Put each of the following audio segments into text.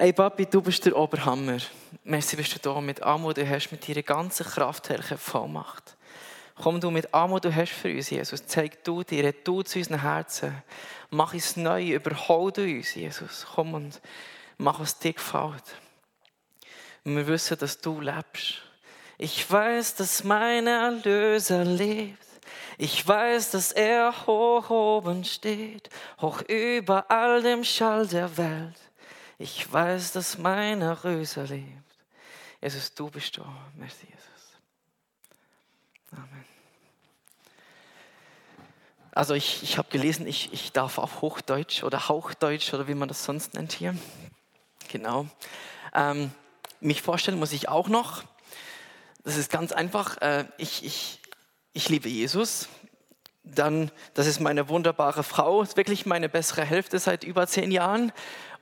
Ey Papi, du bist der Oberhammer. Merci bist du da mit was du hast, mit deiner ganzen Kraft, herrliche Vollmacht. Komm du mit was du hast für uns, Jesus. Zeig du dir, du zu unseren Herzen. Mach es neu, überhol du uns, Jesus. Komm und mach, was dir gefällt. Und wir wissen, dass du lebst. Ich weiß, dass mein Erlöser lebt. Ich weiß, dass er hoch oben steht, hoch über all dem Schall der Welt. Ich weiß, dass mein Erlöser lebt. Jesus, du bist da. Merci, Jesus. Amen. Also ich, ich habe gelesen, ich, ich darf auch Hochdeutsch oder Hauchdeutsch oder wie man das sonst nennt hier. Genau. Ähm, mich vorstellen muss ich auch noch. Das ist ganz einfach. Äh, ich, ich, ich liebe Jesus. Dann, das ist meine wunderbare Frau, ist wirklich meine bessere Hälfte seit über zehn Jahren.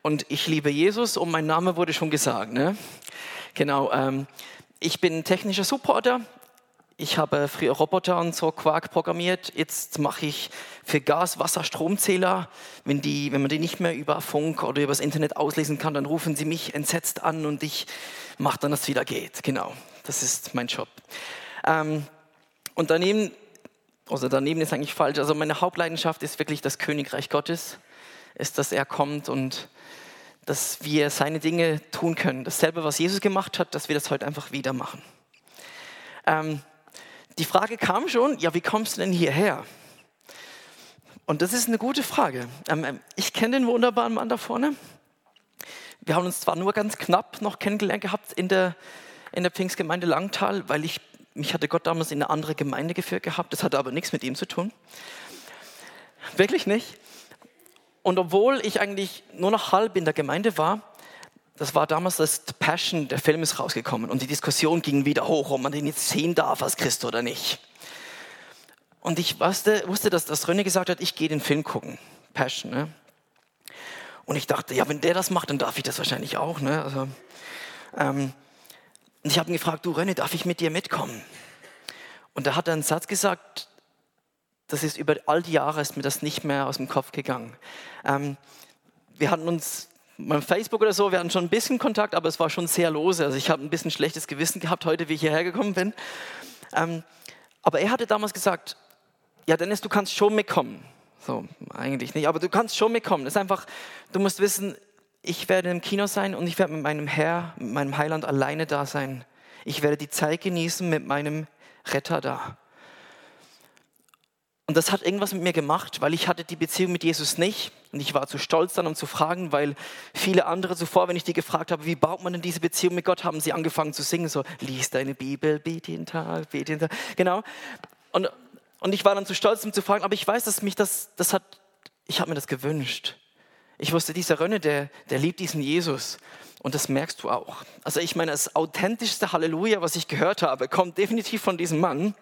Und ich liebe Jesus und mein Name wurde schon gesagt. Ne? Genau. Ähm, ich bin technischer Supporter. Ich habe früher Roboter und so Quark programmiert. Jetzt mache ich für Gas, Wasser, Stromzähler. Wenn, die, wenn man die nicht mehr über Funk oder über das Internet auslesen kann, dann rufen sie mich entsetzt an und ich mache dann, dass es wieder geht. Genau, das ist mein Job. Ähm, und daneben, also daneben ist eigentlich falsch, also meine Hauptleidenschaft ist wirklich das Königreich Gottes, ist, dass er kommt und dass wir seine Dinge tun können. Dasselbe, was Jesus gemacht hat, dass wir das heute einfach wieder machen. Ähm, die Frage kam schon, ja, wie kommst du denn hierher? Und das ist eine gute Frage. Ähm, ähm ich kenne den wunderbaren Mann da vorne. Wir haben uns zwar nur ganz knapp noch kennengelernt gehabt in der, in der Pfingstgemeinde Langtal, weil ich mich hatte Gott damals in eine andere Gemeinde geführt gehabt. Das hatte aber nichts mit ihm zu tun. Wirklich nicht. Und obwohl ich eigentlich nur noch halb in der Gemeinde war, das war damals das Passion, der Film ist rausgekommen und die Diskussion ging wieder hoch, ob man den jetzt sehen darf als Christ oder nicht. Und ich wusste, wusste dass, dass René gesagt hat, ich gehe den Film gucken. Passion, ne? Und ich dachte, ja, wenn der das macht, dann darf ich das wahrscheinlich auch. Ne? Also, ähm, und ich habe ihn gefragt, du René, darf ich mit dir mitkommen? Und da hat er einen Satz gesagt, das ist über all die Jahre ist mir das nicht mehr aus dem Kopf gegangen. Ähm, wir hatten uns beim Facebook oder so, wir hatten schon ein bisschen Kontakt, aber es war schon sehr lose. Also ich habe ein bisschen schlechtes Gewissen gehabt heute, wie ich hierher gekommen bin. Ähm, aber er hatte damals gesagt, ja Dennis, du kannst schon mitkommen. So, eigentlich nicht, aber du kannst schon mitkommen. Das ist einfach, du musst wissen, ich werde im Kino sein und ich werde mit meinem Herr, mit meinem Heiland alleine da sein. Ich werde die Zeit genießen mit meinem Retter da. Und das hat irgendwas mit mir gemacht, weil ich hatte die Beziehung mit Jesus nicht. Und ich war zu stolz dann, um zu fragen, weil viele andere zuvor, wenn ich die gefragt habe, wie baut man denn diese Beziehung mit Gott, haben sie angefangen zu singen, so, lies deine Bibel, bete jeden Tag, bete jeden Tag. Genau. Und, und ich war dann zu stolz, um zu fragen, aber ich weiß, dass mich das, das hat, ich habe mir das gewünscht. Ich wusste, dieser Rönne, der, der liebt diesen Jesus. Und das merkst du auch. Also ich meine, das authentischste Halleluja, was ich gehört habe, kommt definitiv von diesem Mann.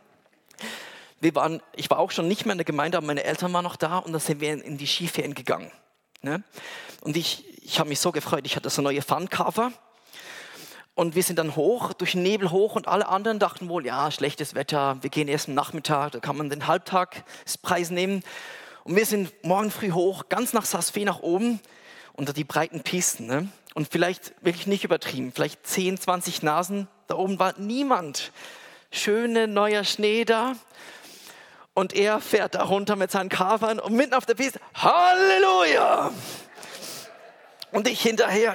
Wir waren, ich war auch schon nicht mehr in der Gemeinde, aber meine Eltern waren noch da und dann sind wir in die Skiferien gegangen. Ne? Und ich, ich habe mich so gefreut, ich hatte so neue Funcover. Und wir sind dann hoch, durch den Nebel hoch und alle anderen dachten wohl, ja, schlechtes Wetter, wir gehen erst am Nachmittag, da kann man den Halbtagspreis nehmen. Und wir sind morgen früh hoch, ganz nach Sasfe nach oben, unter die breiten Pisten. Ne? Und vielleicht wirklich nicht übertrieben, vielleicht 10, 20 Nasen. Da oben war niemand. Schöne neuer Schnee da. Und er fährt da runter mit seinen Kafern und mitten auf der Piste, Halleluja! Und ich hinterher.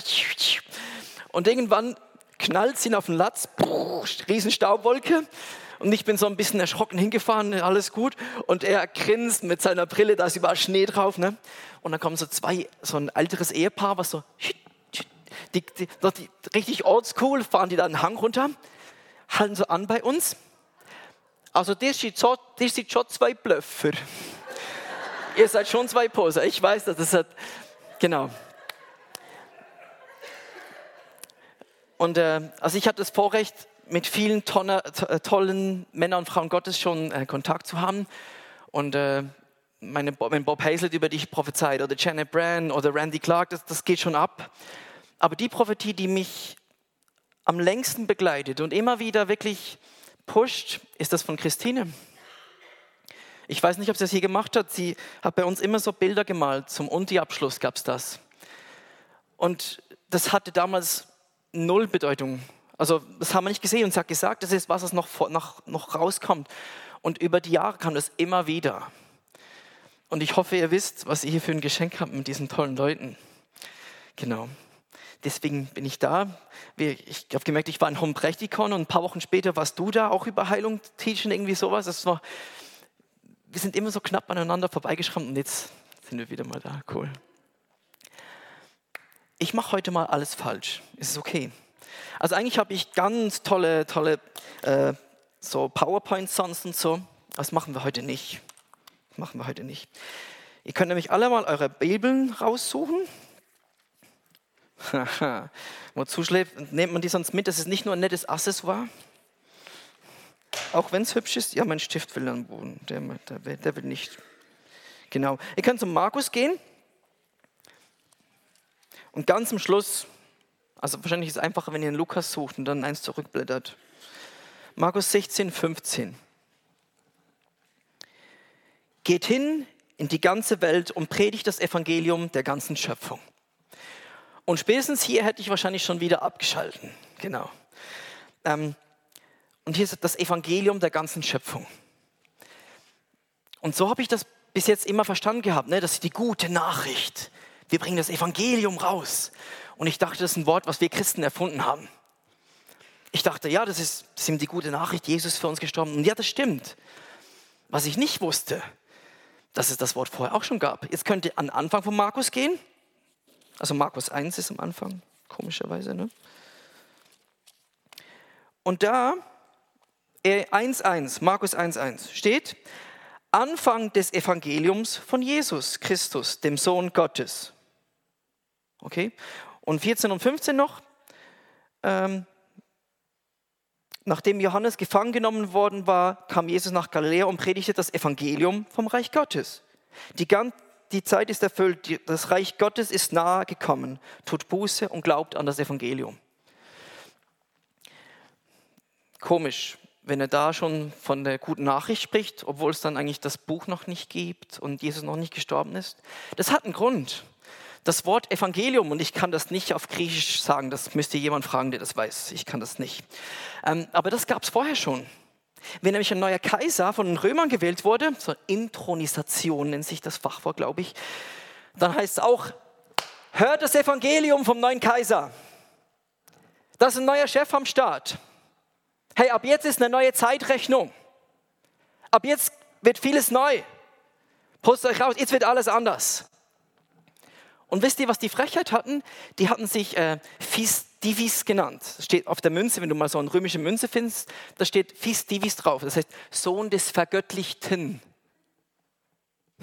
Und irgendwann knallt sie ihn auf den Latz, riesen Staubwolke. Und ich bin so ein bisschen erschrocken hingefahren, alles gut. Und er grinst mit seiner Brille, da ist überall Schnee drauf. Ne? Und dann kommen so zwei, so ein älteres Ehepaar, was so, die, die, die, richtig oldschool, fahren die da einen Hang runter, halten so an bei uns. Also, der sind so, der sind schon zwei Blöffer. Ihr seid schon zwei Poser, ich weiß das. das hat, genau. Und äh, also ich hatte das Vorrecht, mit vielen tonne, äh, tollen Männern und Frauen Gottes schon äh, Kontakt zu haben. Und äh, meine, mein Bob Hazlett, über die ich prophezeit, oder Janet Brand oder Randy Clark, das, das geht schon ab. Aber die Prophetie, die mich am längsten begleitet und immer wieder wirklich pusht, ist das von Christine. Ich weiß nicht, ob sie das hier gemacht hat. Sie hat bei uns immer so Bilder gemalt. Zum Unti-Abschluss gab es das. Und das hatte damals null Bedeutung. Also das haben wir nicht gesehen und sie hat gesagt, das ist was, was noch, noch, noch rauskommt. Und über die Jahre kam das immer wieder. Und ich hoffe, ihr wisst, was ihr hier für ein Geschenk habt mit diesen tollen Leuten. Genau. Deswegen bin ich da. Ich habe gemerkt, ich war in Hombrechtikon und ein paar Wochen später warst du da, auch über Heilung teachen, irgendwie sowas. Das war, wir sind immer so knapp aneinander vorbeigeschrammt und jetzt sind wir wieder mal da. Cool. Ich mache heute mal alles falsch. Ist okay? Also eigentlich habe ich ganz tolle, tolle äh, so PowerPoint-Songs und so. Das machen wir heute nicht machen wir heute nicht. Ihr könnt nämlich alle mal eure Bibeln raussuchen. Wozu schläft, nehmt man die sonst mit? Das ist nicht nur ein nettes Accessoire. Auch wenn es hübsch ist. Ja, mein Stift will am Boden. Der, der, der will nicht. Genau. Ihr könnt zum Markus gehen. Und ganz am Schluss, also wahrscheinlich ist es einfacher, wenn ihr einen Lukas sucht und dann eins zurückblättert. Markus 16, 15. Geht hin in die ganze Welt und predigt das Evangelium der ganzen Schöpfung. Und spätestens hier hätte ich wahrscheinlich schon wieder abgeschalten. Genau. Ähm, und hier ist das Evangelium der ganzen Schöpfung. Und so habe ich das bis jetzt immer verstanden gehabt. Ne? Das ist die gute Nachricht. Wir bringen das Evangelium raus. Und ich dachte, das ist ein Wort, was wir Christen erfunden haben. Ich dachte, ja, das ist, das ist die gute Nachricht, Jesus ist für uns gestorben. Und ja, das stimmt. Was ich nicht wusste, dass es das Wort vorher auch schon gab. Jetzt könnt ihr an den Anfang von Markus gehen. Also Markus 1 ist am Anfang, komischerweise. Ne? Und da, 1.1, äh, Markus 1.1 steht, Anfang des Evangeliums von Jesus Christus, dem Sohn Gottes. Okay? Und 14 und 15 noch, ähm, Nachdem Johannes gefangen genommen worden war, kam Jesus nach Galiläa und predigte das Evangelium vom Reich Gottes. Die, die Zeit ist erfüllt, das Reich Gottes ist nahe gekommen. Tut Buße und glaubt an das Evangelium. Komisch, wenn er da schon von der guten Nachricht spricht, obwohl es dann eigentlich das Buch noch nicht gibt und Jesus noch nicht gestorben ist. Das hat einen Grund. Das Wort Evangelium, und ich kann das nicht auf Griechisch sagen, das müsste jemand fragen, der das weiß. Ich kann das nicht. Ähm, aber das gab es vorher schon. Wenn nämlich ein neuer Kaiser von den Römern gewählt wurde, so Intronisation nennt sich das Fachwort, glaube ich, dann heißt es auch, hört das Evangelium vom neuen Kaiser. Das ist ein neuer Chef am Staat. Hey, ab jetzt ist eine neue Zeitrechnung. Ab jetzt wird vieles neu. Post euch raus, jetzt wird alles anders. Und wisst ihr, was die Frechheit hatten? Die hatten sich äh, Fis Divis genannt. Das steht auf der Münze, wenn du mal so eine römische Münze findest, da steht Fis Divis drauf. Das heißt Sohn des Vergöttlichten.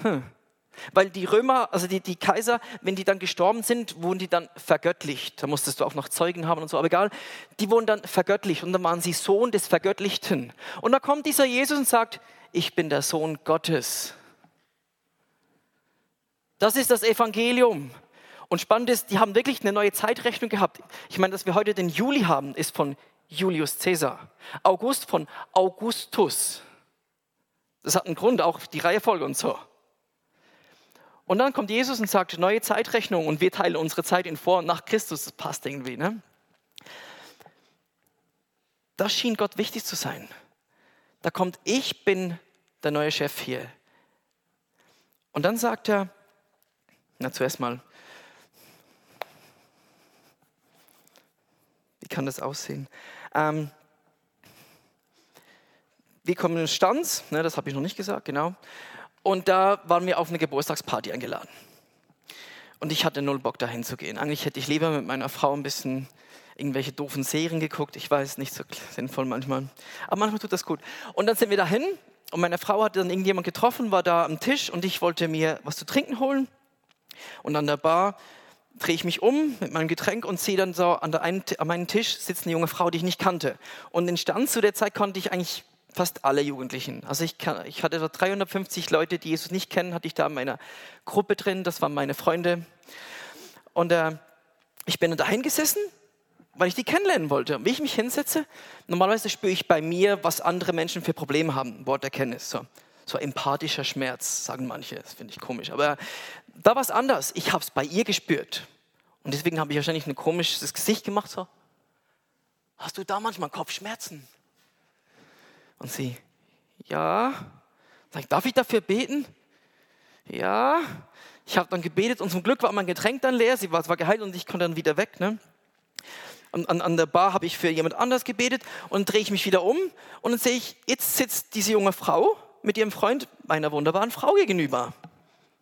Hm. Weil die Römer, also die, die Kaiser, wenn die dann gestorben sind, wurden die dann vergöttlicht. Da musstest du auch noch Zeugen haben und so, aber egal. Die wurden dann vergöttlicht und dann waren sie Sohn des Vergöttlichten. Und da kommt dieser Jesus und sagt, ich bin der Sohn Gottes. Das ist das Evangelium. Und spannend ist, die haben wirklich eine neue Zeitrechnung gehabt. Ich meine, dass wir heute den Juli haben, ist von Julius Caesar. August von Augustus. Das hat einen Grund, auch die Reihefolge und so. Und dann kommt Jesus und sagt, neue Zeitrechnung und wir teilen unsere Zeit in vor und nach Christus. Das passt irgendwie. Ne? Das schien Gott wichtig zu sein. Da kommt, ich bin der neue Chef hier. Und dann sagt er, na, zuerst mal, wie kann das aussehen? Ähm, wir kommen in Stanz, ne, das habe ich noch nicht gesagt, genau. Und da waren wir auf eine Geburtstagsparty eingeladen. Und ich hatte null Bock, dahin zu gehen. Eigentlich hätte ich lieber mit meiner Frau ein bisschen irgendwelche doofen Serien geguckt. Ich weiß, nicht so sinnvoll manchmal. Aber manchmal tut das gut. Und dann sind wir dahin und meine Frau hatte dann irgendjemand getroffen, war da am Tisch und ich wollte mir was zu trinken holen. Und an der Bar drehe ich mich um mit meinem Getränk und sehe dann so an, der einen, an meinem Tisch sitzt eine junge Frau, die ich nicht kannte. Und in Stand zu der Zeit konnte ich eigentlich fast alle Jugendlichen. Also ich, ich hatte so 350 Leute, die Jesus nicht kennen, hatte ich da in meiner Gruppe drin. Das waren meine Freunde. Und äh, ich bin da hingesessen, weil ich die kennenlernen wollte. Und wie ich mich hinsetze, normalerweise spüre ich bei mir, was andere Menschen für Probleme haben. Wort Erkenntnis. So so empathischer Schmerz, sagen manche, das finde ich komisch. Aber da war es anders. Ich habe es bei ihr gespürt. Und deswegen habe ich wahrscheinlich ein komisches Gesicht gemacht, so, hast du da manchmal Kopfschmerzen? Und sie, ja. Sag ich, darf ich dafür beten? Ja. Ich habe dann gebetet und zum Glück war mein Getränk dann leer. Sie war zwar geheilt und ich konnte dann wieder weg. Ne? An, an, an der Bar habe ich für jemand anders gebetet und drehe ich mich wieder um und dann sehe ich, jetzt sitzt diese junge Frau mit ihrem Freund meiner wunderbaren Frau gegenüber.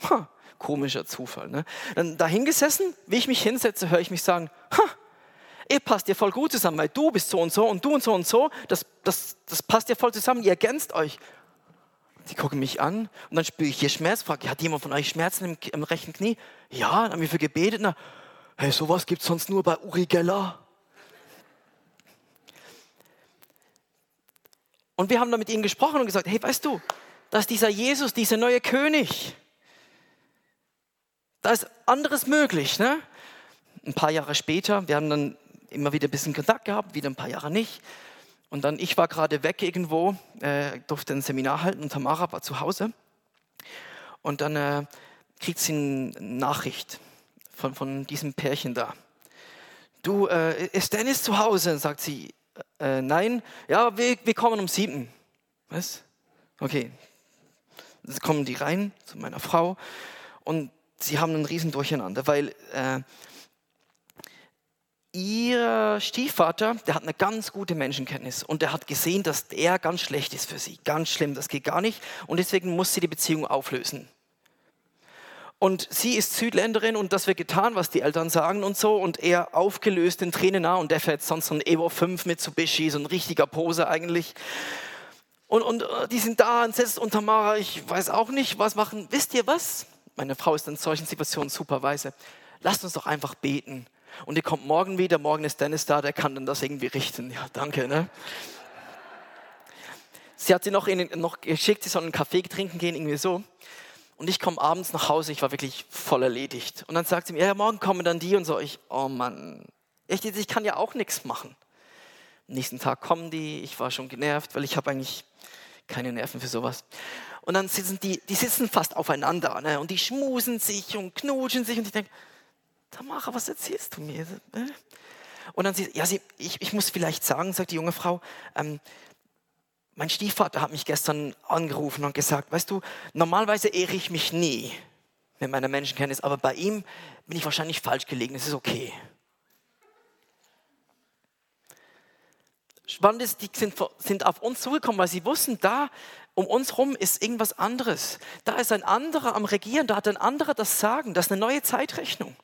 Ha, komischer Zufall. Ne? Dann dahin gesessen, wie ich mich hinsetze, höre ich mich sagen, ihr passt ja voll gut zusammen, weil du bist so und so und du und so und so, das, das, das passt ja voll zusammen, ihr ergänzt euch. Sie gucken mich an und dann spüre ich hier Schmerz. Frage, hat jemand von euch Schmerzen im, im rechten Knie? Ja, dann haben wir für gebetet. Na, hey, sowas gibt es sonst nur bei Uri Geller. Und wir haben dann mit ihnen gesprochen und gesagt, hey, weißt du, dass dieser Jesus, dieser neue König, da ist anderes möglich. Ne? Ein paar Jahre später, wir haben dann immer wieder ein bisschen Kontakt gehabt, wieder ein paar Jahre nicht. Und dann, ich war gerade weg irgendwo, äh, durfte ein Seminar halten und Tamara war zu Hause. Und dann äh, kriegt sie eine Nachricht von, von diesem Pärchen da. Du, äh, ist Dennis zu Hause? Und sagt sie, äh, nein. Ja, wir, wir kommen um sieben. Was? Okay. Jetzt kommen die rein zu meiner Frau und sie haben einen riesen Durcheinander, weil äh, ihr Stiefvater, der hat eine ganz gute Menschenkenntnis und der hat gesehen, dass er ganz schlecht ist für sie. Ganz schlimm, das geht gar nicht. Und deswegen muss sie die Beziehung auflösen. Und sie ist Südländerin und das wird getan, was die Eltern sagen und so. Und er aufgelöst in Tränen und der fährt sonst so ein Evo 5 Mitsubishi, so ein richtiger Pose eigentlich. Und, und äh, die sind da und setzt unter Mara, ich weiß auch nicht, was machen. Wisst ihr was? Meine Frau ist in solchen Situationen super weise. Lasst uns doch einfach beten und ihr kommt morgen wieder, morgen ist Dennis da, der kann dann das irgendwie richten. Ja, danke. Ne? Sie hat sie noch, in, noch geschickt, sie soll einen Kaffee trinken gehen, irgendwie so. Und ich komme abends nach Hause, ich war wirklich voll erledigt. Und dann sagt sie mir, ja, morgen kommen dann die und so. Ich, oh Mann, echt, ich kann ja auch nichts machen. Am nächsten Tag kommen die, ich war schon genervt, weil ich habe eigentlich keine Nerven für sowas. Und dann sitzen die, die sitzen fast aufeinander ne? und die schmusen sich und knutschen sich und ich denke, Tamara, was erzählst du mir? Und dann sie, ja, sie, ich, ich muss vielleicht sagen, sagt die junge Frau, ähm, mein Stiefvater hat mich gestern angerufen und gesagt, weißt du, normalerweise ehre ich mich nie mit meiner Menschenkenntnis, aber bei ihm bin ich wahrscheinlich falsch gelegen, es ist okay. Spannend ist, die sind, sind auf uns zugekommen, weil sie wussten, da um uns herum ist irgendwas anderes. Da ist ein anderer am Regieren, da hat ein anderer das Sagen, das ist eine neue Zeitrechnung.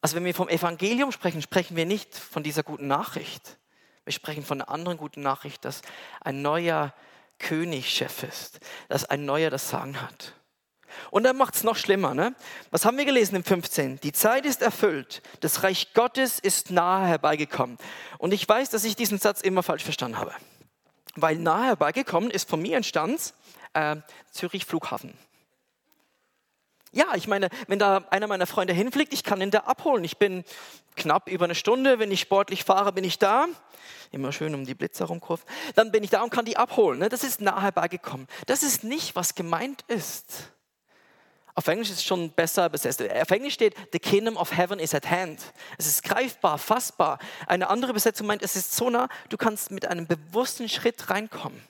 Also wenn wir vom Evangelium sprechen, sprechen wir nicht von dieser guten Nachricht. Wir sprechen von einer anderen guten Nachricht, dass ein neuer König Chef ist, dass ein neuer das Sagen hat. Und dann macht es noch schlimmer. Ne? Was haben wir gelesen im 15? Die Zeit ist erfüllt, das Reich Gottes ist nahe herbeigekommen. Und ich weiß, dass ich diesen Satz immer falsch verstanden habe. Weil nahe herbeigekommen ist von mir entstanden äh, Zürich Flughafen. Ja, ich meine, wenn da einer meiner Freunde hinfliegt, ich kann ihn da abholen. Ich bin knapp über eine Stunde, wenn ich sportlich fahre, bin ich da. Immer schön um die Blitze rumkurven. Dann bin ich da und kann die abholen. Ne? Das ist nahe beigekommen. Das ist nicht, was gemeint ist. Auf Englisch ist es schon besser besetzt. Auf Englisch steht, the kingdom of heaven is at hand. Es ist greifbar, fassbar. Eine andere Besetzung meint, es ist so nah, du kannst mit einem bewussten Schritt reinkommen.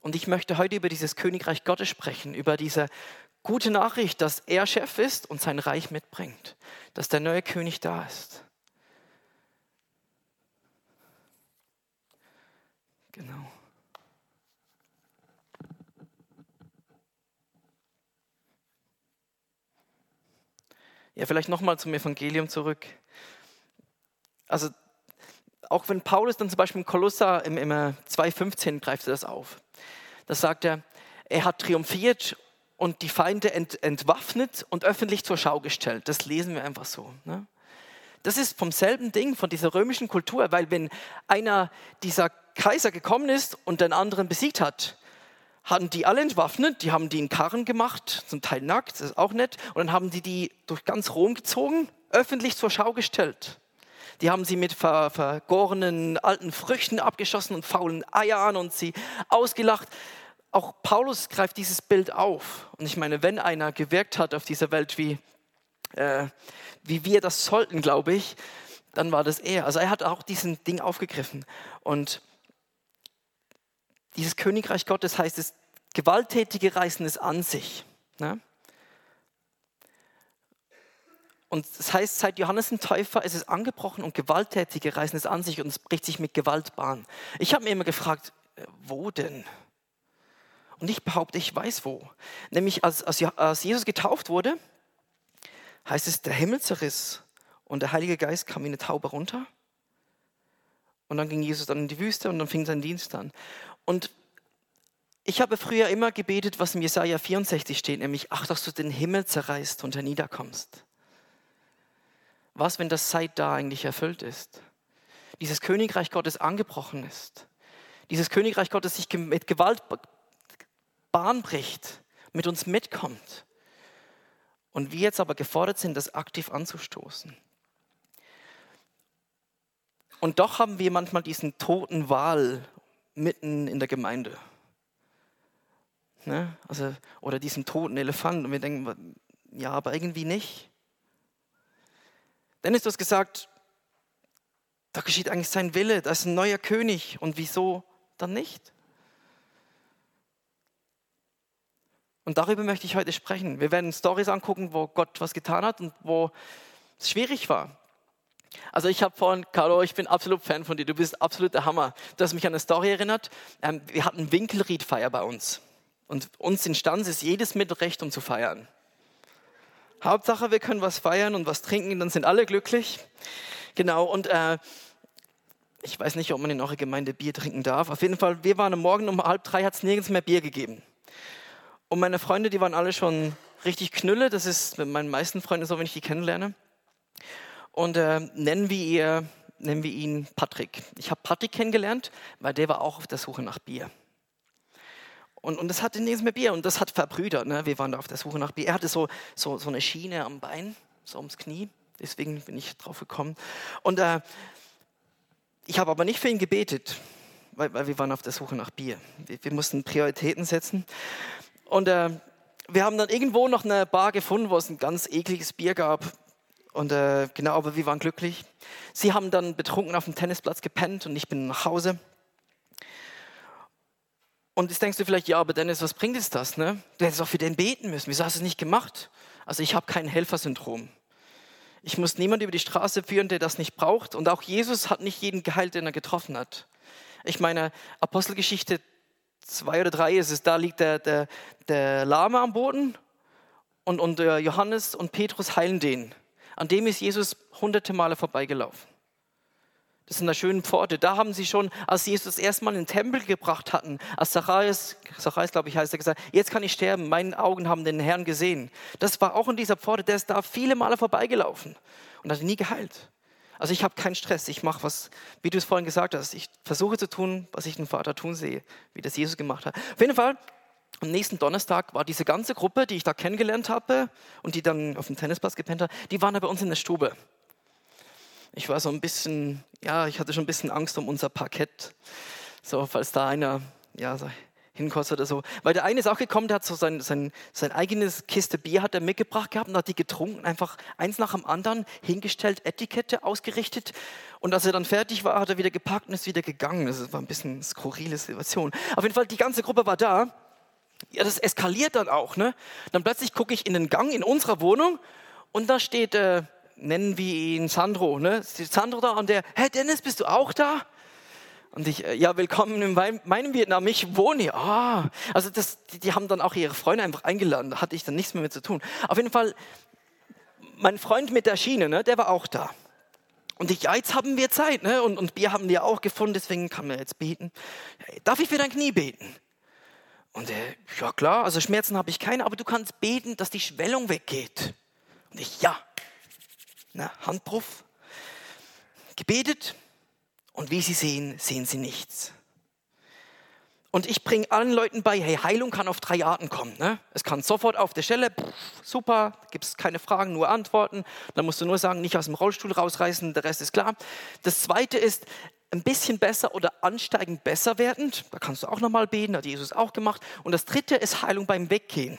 Und ich möchte heute über dieses Königreich Gottes sprechen, über diese gute Nachricht, dass er Chef ist und sein Reich mitbringt, dass der neue König da ist. Genau. Ja, vielleicht nochmal zum Evangelium zurück. Also, auch wenn Paulus dann zum Beispiel im Kolosser im, im 2,15 greift er das auf. Da sagt er, er hat triumphiert und die Feinde ent, entwaffnet und öffentlich zur Schau gestellt. Das lesen wir einfach so. Ne? Das ist vom selben Ding, von dieser römischen Kultur, weil wenn einer dieser Kaiser gekommen ist und den anderen besiegt hat, hatten die alle entwaffnet, die haben die in Karren gemacht, zum Teil nackt, das ist auch nett, und dann haben die die durch ganz Rom gezogen, öffentlich zur Schau gestellt. Die haben sie mit ver, vergorenen alten Früchten abgeschossen und faulen Eiern und sie ausgelacht auch Paulus greift dieses Bild auf. Und ich meine, wenn einer gewirkt hat auf dieser Welt wie äh, wie wir das sollten, glaube ich, dann war das er. Also er hat auch diesen Ding aufgegriffen. Und dieses Königreich Gottes heißt es, Gewalttätige reißen es an sich. Ne? Und das heißt, seit Johannes dem Täufer ist es angebrochen und Gewalttätige reißen es an sich und es bricht sich mit Gewalt Bahn. Ich habe mir immer gefragt, äh, wo denn? Und ich behaupte, ich weiß wo. Nämlich als, als Jesus getauft wurde, heißt es, der Himmel zerriss und der Heilige Geist kam wie eine Taube runter. Und dann ging Jesus dann in die Wüste und dann fing sein Dienst an. Und ich habe früher immer gebetet, was im Jesaja 64 steht, nämlich, ach, dass du den Himmel zerreißt und herniederkommst. Was, wenn das seit da eigentlich erfüllt ist? Dieses Königreich Gottes angebrochen ist. Dieses Königreich Gottes sich mit Gewalt Bahn bricht, mit uns mitkommt. Und wir jetzt aber gefordert sind, das aktiv anzustoßen. Und doch haben wir manchmal diesen toten Wal mitten in der Gemeinde. Ne? Also, oder diesen toten Elefanten. Und wir denken, ja, aber irgendwie nicht. Dennis, du hast gesagt, da geschieht eigentlich sein Wille, da ist ein neuer König. Und wieso dann nicht? Und darüber möchte ich heute sprechen. Wir werden Stories angucken, wo Gott was getan hat und wo es schwierig war. Also ich habe vorhin, Carlo, ich bin absolut Fan von dir. Du bist absolut der Hammer. Du hast mich an eine Story erinnert. Ähm, wir hatten Winkelriedfeier bei uns. Und uns in Stanz ist jedes Mittelrecht, um zu feiern. Hauptsache, wir können was feiern und was trinken, dann sind alle glücklich. Genau, und äh, ich weiß nicht, ob man in eurer Gemeinde Bier trinken darf. Auf jeden Fall, wir waren am Morgen um halb drei, hat es nirgends mehr Bier gegeben. Und meine Freunde, die waren alle schon richtig knülle. Das ist mit meinen meisten Freunden so, wenn ich die kennenlerne. Und äh, nennen, wir ihr, nennen wir ihn Patrick. Ich habe Patrick kennengelernt, weil der war auch auf der Suche nach Bier. Und, und das hatte nirgends mehr Bier und das hat verbrüdert. Ne? Wir waren da auf der Suche nach Bier. Er hatte so, so, so eine Schiene am Bein, so ums Knie. Deswegen bin ich drauf gekommen. Und äh, ich habe aber nicht für ihn gebetet, weil, weil wir waren auf der Suche nach Bier. Wir, wir mussten Prioritäten setzen. Und äh, wir haben dann irgendwo noch eine Bar gefunden, wo es ein ganz ekliges Bier gab. Und äh, genau, aber wir waren glücklich. Sie haben dann betrunken auf dem Tennisplatz gepennt und ich bin nach Hause. Und jetzt denkst du vielleicht, ja, aber Dennis, was bringt es das? Ne? Du hättest auch für den beten müssen. Wieso hast du es nicht gemacht? Also ich habe kein Helfersyndrom. Ich muss niemand über die Straße führen, der das nicht braucht. Und auch Jesus hat nicht jeden geheilt, den er getroffen hat. Ich meine, Apostelgeschichte 2 oder 3 ist es, da liegt der, der, der Lahme am Boden und, und Johannes und Petrus heilen den. An dem ist Jesus hunderte Male vorbeigelaufen. Das ist in der schönen Pforte. Da haben sie schon, als sie Jesus erstmal in den Tempel gebracht hatten, als Zacharias, Zacharias glaube ich heißt er, gesagt, jetzt kann ich sterben, meine Augen haben den Herrn gesehen. Das war auch in dieser Pforte, der ist da viele Male vorbeigelaufen und hat nie geheilt. Also ich habe keinen Stress, ich mache was, wie du es vorhin gesagt hast, ich versuche zu tun, was ich den Vater tun sehe, wie das Jesus gemacht hat. Auf jeden Fall, am nächsten Donnerstag war diese ganze Gruppe, die ich da kennengelernt habe und die dann auf dem Tennisplatz gepennt hat, die waren da bei uns in der Stube. Ich war so ein bisschen, ja, ich hatte schon ein bisschen Angst um unser Parkett. So, falls da einer, ja, so hinkostet oder so. Weil der eine ist auch gekommen, der hat so sein, sein, sein eigenes Kiste Bier hat er mitgebracht gehabt und hat die getrunken, einfach eins nach dem anderen hingestellt, Etikette ausgerichtet. Und als er dann fertig war, hat er wieder gepackt und ist wieder gegangen. Das war ein bisschen eine skurrile Situation. Auf jeden Fall, die ganze Gruppe war da. Ja, das eskaliert dann auch. Ne? Dann plötzlich gucke ich in den Gang in unserer Wohnung und da steht äh, nennen wir ihn Sandro, ne? Sandro da und der, hey Dennis, bist du auch da? Und ich, äh, ja, willkommen in meinem Vietnam, ich wohne hier. Ah, also das, die, die haben dann auch ihre Freunde einfach eingeladen, da hatte ich dann nichts mehr mit zu tun. Auf jeden Fall, mein Freund mit der Schiene, ne, der war auch da. Und ich, ja, jetzt haben wir Zeit, ne? Und, und Bier haben wir auch gefunden, deswegen kann man jetzt beten. Darf ich für dein Knie beten? Und er, ja klar, also Schmerzen habe ich keine, aber du kannst beten, dass die Schwellung weggeht. Und ich, ja, na, Handpuff, gebetet und wie sie sehen, sehen sie nichts. Und ich bringe allen Leuten bei, hey, Heilung kann auf drei Arten kommen. Ne? Es kann sofort auf der Stelle, pff, super, gibt es keine Fragen, nur Antworten. Dann musst du nur sagen, nicht aus dem Rollstuhl rausreißen, der Rest ist klar. Das zweite ist, ein bisschen besser oder ansteigend besser werdend. Da kannst du auch nochmal beten, hat Jesus auch gemacht. Und das dritte ist Heilung beim Weggehen.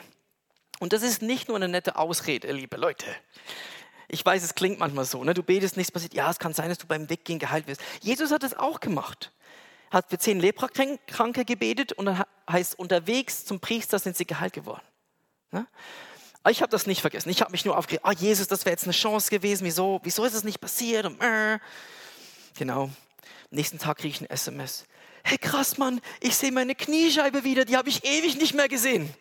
Und das ist nicht nur eine nette Ausrede, liebe Leute. Ich weiß, es klingt manchmal so, ne? du betest, nichts passiert. Ja, es kann sein, dass du beim Weggehen geheilt wirst. Jesus hat das auch gemacht. Hat für zehn Leprakranke gebetet und dann heißt unterwegs zum Priester sind sie geheilt geworden. Ne? Ich habe das nicht vergessen. Ich habe mich nur aufgeregt. Ah, Jesus, das wäre jetzt eine Chance gewesen. Wieso, wieso ist es nicht passiert? Und, äh. Genau. Nächsten Tag kriege ich ein SMS. Hey, krass, Mann, ich sehe meine Kniescheibe wieder. Die habe ich ewig nicht mehr gesehen.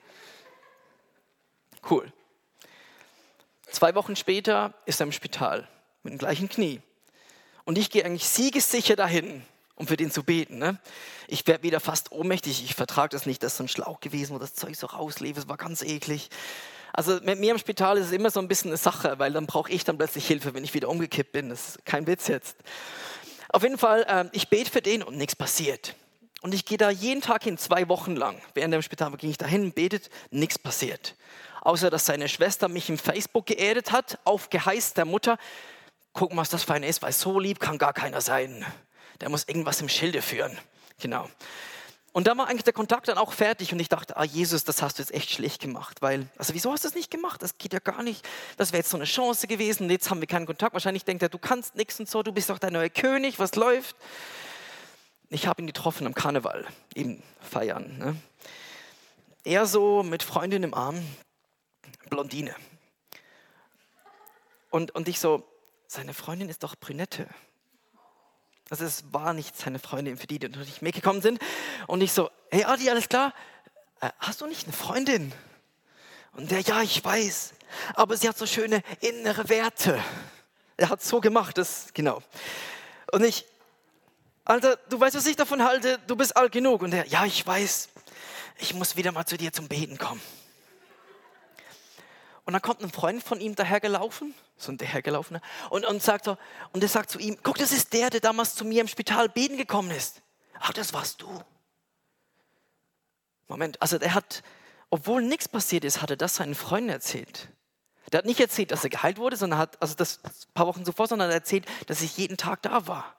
Cool. Zwei Wochen später ist er im Spital mit dem gleichen Knie. Und ich gehe eigentlich siegessicher dahin, um für den zu beten. Ne? Ich werde wieder fast ohnmächtig. Ich vertrage das nicht. Das ist so ein Schlauch gewesen, wo das Zeug so rauslief. Es war ganz eklig. Also mit mir im Spital ist es immer so ein bisschen eine Sache, weil dann brauche ich dann plötzlich Hilfe, wenn ich wieder umgekippt bin. Das ist kein Witz jetzt. Auf jeden Fall, äh, ich bete für den und nichts passiert. Und ich gehe da jeden Tag hin, zwei Wochen lang. Während dem Spital ging ich dahin, betet, nichts passiert. Außer, dass seine Schwester mich im Facebook geerdet hat, auf Geheiß der Mutter. Gucken, was das für eine ist, weil so lieb kann gar keiner sein. Der muss irgendwas im Schilde führen. Genau. Und da war eigentlich der Kontakt dann auch fertig und ich dachte, ah Jesus, das hast du jetzt echt schlecht gemacht, weil, also wieso hast du das nicht gemacht? Das geht ja gar nicht. Das wäre jetzt so eine Chance gewesen. Jetzt haben wir keinen Kontakt. Wahrscheinlich denkt er, du kannst nichts und so, du bist doch der neue König, was läuft? Ich habe ihn getroffen am Karneval, eben feiern. Ne? Er so mit Freundin im Arm, Blondine. Und, und ich so, seine Freundin ist doch Brünette. Also es war nicht seine Freundin, für die, die nicht mitgekommen sind. Und ich so, hey Adi, alles klar? Äh, hast du nicht eine Freundin? Und der, ja, ich weiß, aber sie hat so schöne innere Werte. Er hat so gemacht, das, genau. Und ich, Alter, du weißt, was ich davon halte, du bist alt genug. Und der, ja, ich weiß, ich muss wieder mal zu dir zum Beten kommen. Und dann kommt ein Freund von ihm dahergelaufen, so ein dahergelaufener, und, und sagt so, und er sagt zu ihm, guck, das ist der, der damals zu mir im Spital beten gekommen ist. Ach, das warst du. Moment, also er hat, obwohl nichts passiert ist, hat er das seinen Freunden erzählt. Der hat nicht erzählt, dass er geheilt wurde, sondern hat, also das ein paar Wochen zuvor, sondern er erzählt, dass ich jeden Tag da war.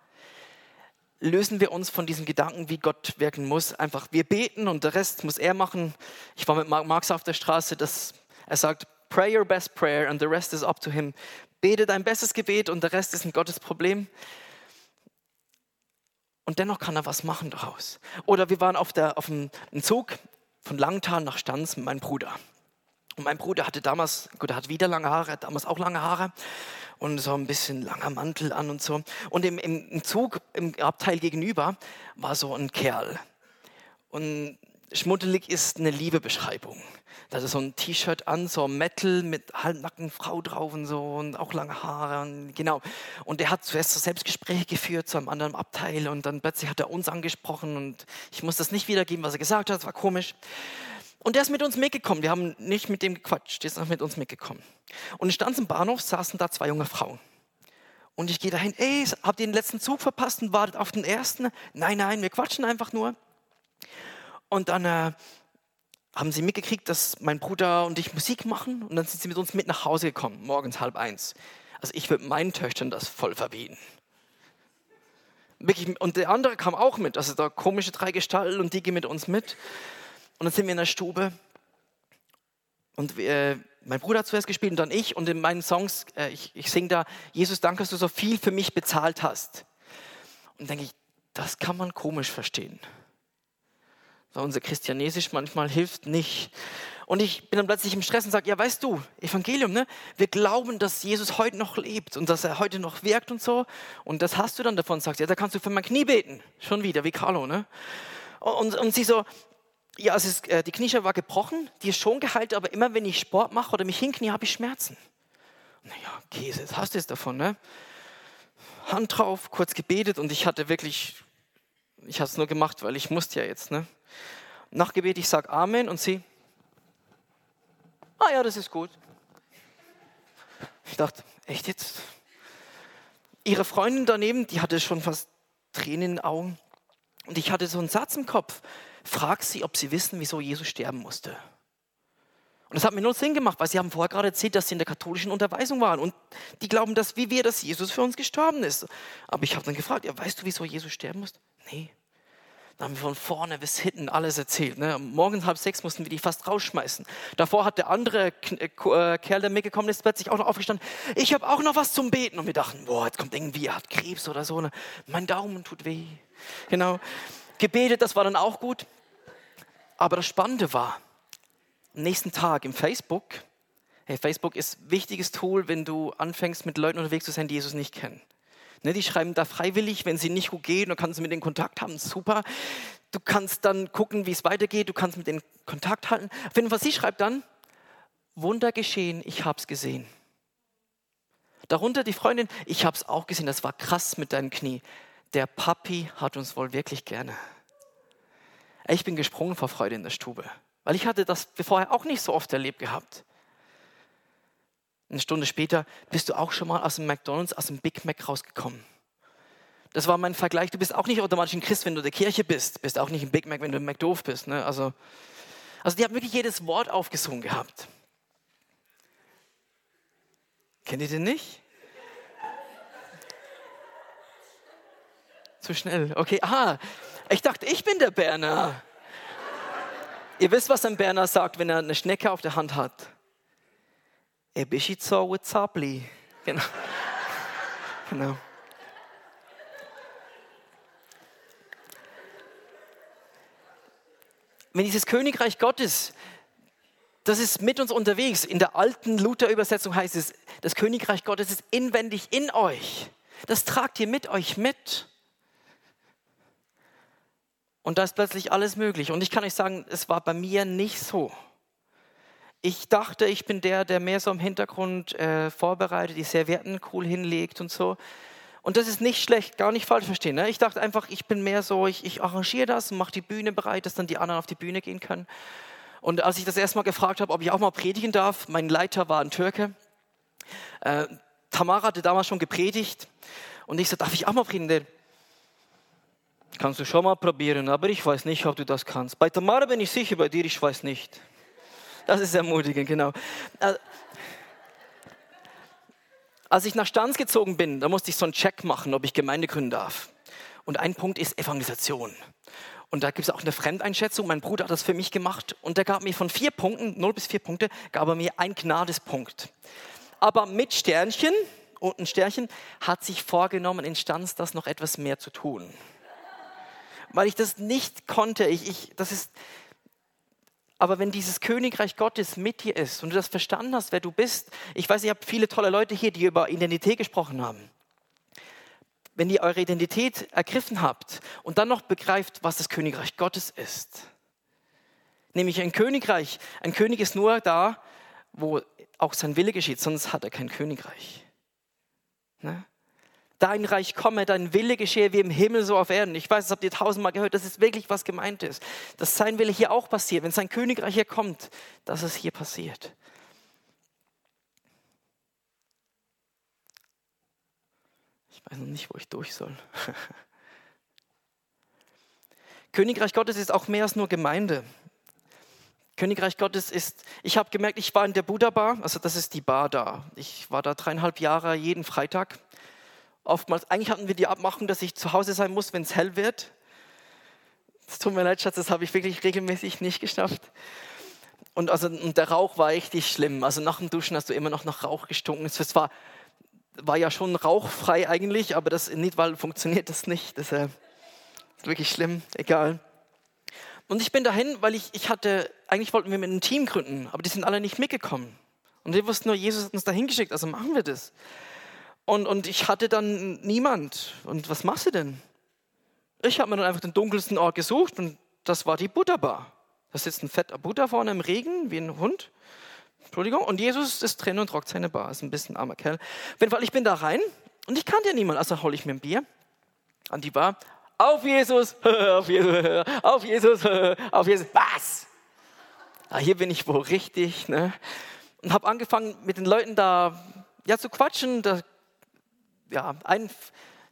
Lösen wir uns von diesem Gedanken, wie Gott wirken muss. Einfach, wir beten und der Rest muss er machen. Ich war mit Marx auf der Straße, das, er sagt, Pray your best prayer and the rest is up to him. Bete dein bestes Gebet und der Rest ist ein Gottes Problem. Und dennoch kann er was machen daraus. Oder wir waren auf, der, auf einem Zug von Langtal nach Stanz mit meinem Bruder. Und mein Bruder hatte damals, gut, er hat wieder lange Haare, damals auch lange Haare und so ein bisschen langer Mantel an und so. Und im, im Zug, im Abteil gegenüber, war so ein Kerl. Und schmuddelig ist eine Liebebeschreibung. Da hatte so ein T-Shirt an, so Metal mit halbnackten Frau drauf und so und auch lange Haare. Und genau. Und er hat zuerst so Selbstgespräche geführt zu einem anderen Abteil und dann plötzlich hat er uns angesprochen und ich muss das nicht wiedergeben, was er gesagt hat, das war komisch. Und er ist mit uns mitgekommen. Wir haben nicht mit dem gequatscht, er ist auch mit uns mitgekommen. Und in Stanz im Bahnhof saßen da zwei junge Frauen. Und ich gehe dahin, ey, habt ihr den letzten Zug verpasst und wartet auf den ersten? Nein, nein, wir quatschen einfach nur. Und dann äh, haben sie mitgekriegt, dass mein Bruder und ich Musik machen und dann sind sie mit uns mit nach Hause gekommen, morgens halb eins. Also ich würde meinen Töchtern das voll verbieten. Wirklich, und der andere kam auch mit, also da komische drei Gestalten und die gehen mit uns mit. Und dann sind wir in der Stube und wir, mein Bruder hat zuerst gespielt und dann ich und in meinen Songs, äh, ich, ich singe da, Jesus, danke, dass du so viel für mich bezahlt hast. Und denke ich, das kann man komisch verstehen weil unser Christianesisch manchmal hilft nicht. Und ich bin dann plötzlich im Stress und sage, ja, weißt du, Evangelium, ne? Wir glauben, dass Jesus heute noch lebt und dass er heute noch wirkt und so. Und das hast du dann davon, sagst ja, da kannst du für mein Knie beten. Schon wieder, wie Carlo, ne? Und, und sie so, ja, es ist, äh, die Kniescheibe war gebrochen, die ist schon geheilt, aber immer wenn ich Sport mache oder mich hinknie, habe ich Schmerzen. Naja, Käse, jetzt hast du es davon, ne? Hand drauf, kurz gebetet und ich hatte wirklich, ich habe es nur gemacht, weil ich musste ja jetzt, ne? Nach Gebet, ich sage Amen und sie, ah ja, das ist gut. Ich dachte, echt jetzt? Ihre Freundin daneben, die hatte schon fast Tränen in den Augen. Und ich hatte so einen Satz im Kopf. Frag sie, ob sie wissen, wieso Jesus sterben musste. Und das hat mir nur Sinn gemacht, weil sie haben vorher gerade erzählt, dass sie in der katholischen Unterweisung waren. Und die glauben, dass wie wir, dass Jesus für uns gestorben ist. Aber ich habe dann gefragt, ja, weißt du, wieso Jesus sterben musste? Nee. Da haben wir von vorne bis hinten alles erzählt. Ne? Morgen halb sechs mussten wir die fast rausschmeißen. Davor hat der andere äh, äh, Kerl, der mitgekommen ist, plötzlich auch noch aufgestanden. Ich habe auch noch was zum Beten. Und wir dachten, boah, jetzt kommt irgendwie, er hat Krebs oder so. Ne? Mein Daumen tut weh. Genau. Gebetet, das war dann auch gut. Aber das Spannende war, am nächsten Tag im Facebook, hey, Facebook ist ein wichtiges Tool, wenn du anfängst, mit Leuten unterwegs zu sein, die Jesus nicht kennen. Ne, die schreiben da freiwillig, wenn sie nicht gut gehen, dann kannst du mit denen Kontakt haben, super. Du kannst dann gucken, wie es weitergeht, du kannst mit denen Kontakt halten. Auf jeden Fall, sie schreibt dann, Wunder geschehen, ich hab's gesehen. Darunter die Freundin, ich hab's auch gesehen, das war krass mit deinem Knie. Der Papi hat uns wohl wirklich gerne. Ich bin gesprungen vor Freude in der Stube, weil ich hatte das vorher auch nicht so oft erlebt gehabt. Eine Stunde später bist du auch schon mal aus dem McDonald's, aus dem Big Mac rausgekommen. Das war mein Vergleich. Du bist auch nicht automatisch ein Christ, wenn du in der Kirche bist. Bist auch nicht ein Big Mac, wenn du im McDoof bist. Ne? Also, also die haben wirklich jedes Wort aufgesungen gehabt. Kennt ihr den nicht? Zu schnell. Okay, aha. Ich dachte, ich bin der Berner. Ihr wisst, was ein Berner sagt, wenn er eine Schnecke auf der Hand hat. Er bist so ein Zabli. Genau. genau. Wenn dieses Königreich Gottes, das ist mit uns unterwegs. In der alten Luther-Übersetzung heißt es, das Königreich Gottes ist inwendig in euch. Das tragt ihr mit euch mit. Und da ist plötzlich alles möglich. Und ich kann euch sagen, es war bei mir nicht so ich dachte, ich bin der, der mehr so im Hintergrund äh, vorbereitet, die Servietten cool hinlegt und so. Und das ist nicht schlecht, gar nicht falsch verstehen. Ne? Ich dachte einfach, ich bin mehr so, ich, ich arrangiere das und mache die Bühne bereit, dass dann die anderen auf die Bühne gehen können. Und als ich das erstmal gefragt habe, ob ich auch mal predigen darf, mein Leiter war ein Türke. Äh, Tamara hatte damals schon gepredigt und ich so, darf ich auch mal predigen? Kannst du schon mal probieren, aber ich weiß nicht, ob du das kannst. Bei Tamara bin ich sicher, bei dir, ich weiß nicht. Das ist ermutigend, genau. Äh, als ich nach Stanz gezogen bin, da musste ich so einen Check machen, ob ich Gemeinde gründen darf. Und ein Punkt ist Evangelisation. Und da gibt es auch eine Fremdeinschätzung. Mein Bruder hat das für mich gemacht und der gab mir von vier Punkten, 0 bis vier Punkte, gab er mir ein Gnadespunkt. Aber mit Sternchen und ein Sternchen hat sich vorgenommen, in Stanz das noch etwas mehr zu tun. Weil ich das nicht konnte. Ich, ich, das ist, aber wenn dieses Königreich Gottes mit dir ist und du das verstanden hast, wer du bist, ich weiß, ihr habt viele tolle Leute hier, die über Identität gesprochen haben. Wenn ihr eure Identität ergriffen habt und dann noch begreift, was das Königreich Gottes ist, nämlich ein Königreich, ein König ist nur da, wo auch sein Wille geschieht, sonst hat er kein Königreich. Ne? Dein Reich komme, dein Wille geschehe wie im Himmel so auf Erden. Ich weiß, das habt ihr tausendmal gehört, das ist wirklich was gemeint ist. Dass sein Wille hier auch passiert, wenn sein Königreich hier kommt, dass es hier passiert. Ich weiß noch nicht, wo ich durch soll. Königreich Gottes ist auch mehr als nur Gemeinde. Königreich Gottes ist, ich habe gemerkt, ich war in der Buddha Bar, also das ist die Bar da. Ich war da dreieinhalb Jahre jeden Freitag oftmals, eigentlich hatten wir die Abmachung, dass ich zu Hause sein muss, wenn es hell wird. Es tut mir leid, Schatz, das habe ich wirklich regelmäßig nicht geschafft. Und, also, und der Rauch war richtig schlimm. Also nach dem Duschen hast du immer noch nach Rauch gestunken. Es war, war ja schon rauchfrei eigentlich, aber das in Nidwald funktioniert das nicht. Das äh, ist wirklich schlimm, egal. Und ich bin dahin, weil ich, ich hatte, eigentlich wollten wir mit einem Team gründen, aber die sind alle nicht mitgekommen. Und wir wussten nur, Jesus hat uns dahin geschickt, also machen wir das. Und, und ich hatte dann niemand. Und was machst du denn? Ich habe mir dann einfach den dunkelsten Ort gesucht und das war die Butterbar. Da sitzt ein fetter Butter vorne im Regen, wie ein Hund. Entschuldigung. Und Jesus ist drin und rockt seine Bar. Ist ein bisschen armer Kerl. Auf jeden Fall, ich bin da rein und ich kannte ja niemanden. Also hole ich mir ein Bier an die Bar. Auf Jesus, auf Jesus, auf Jesus, auf Jesus. Was? Ah, hier bin ich wohl richtig. Ne? Und habe angefangen, mit den Leuten da ja, zu quatschen. Da ja, ein,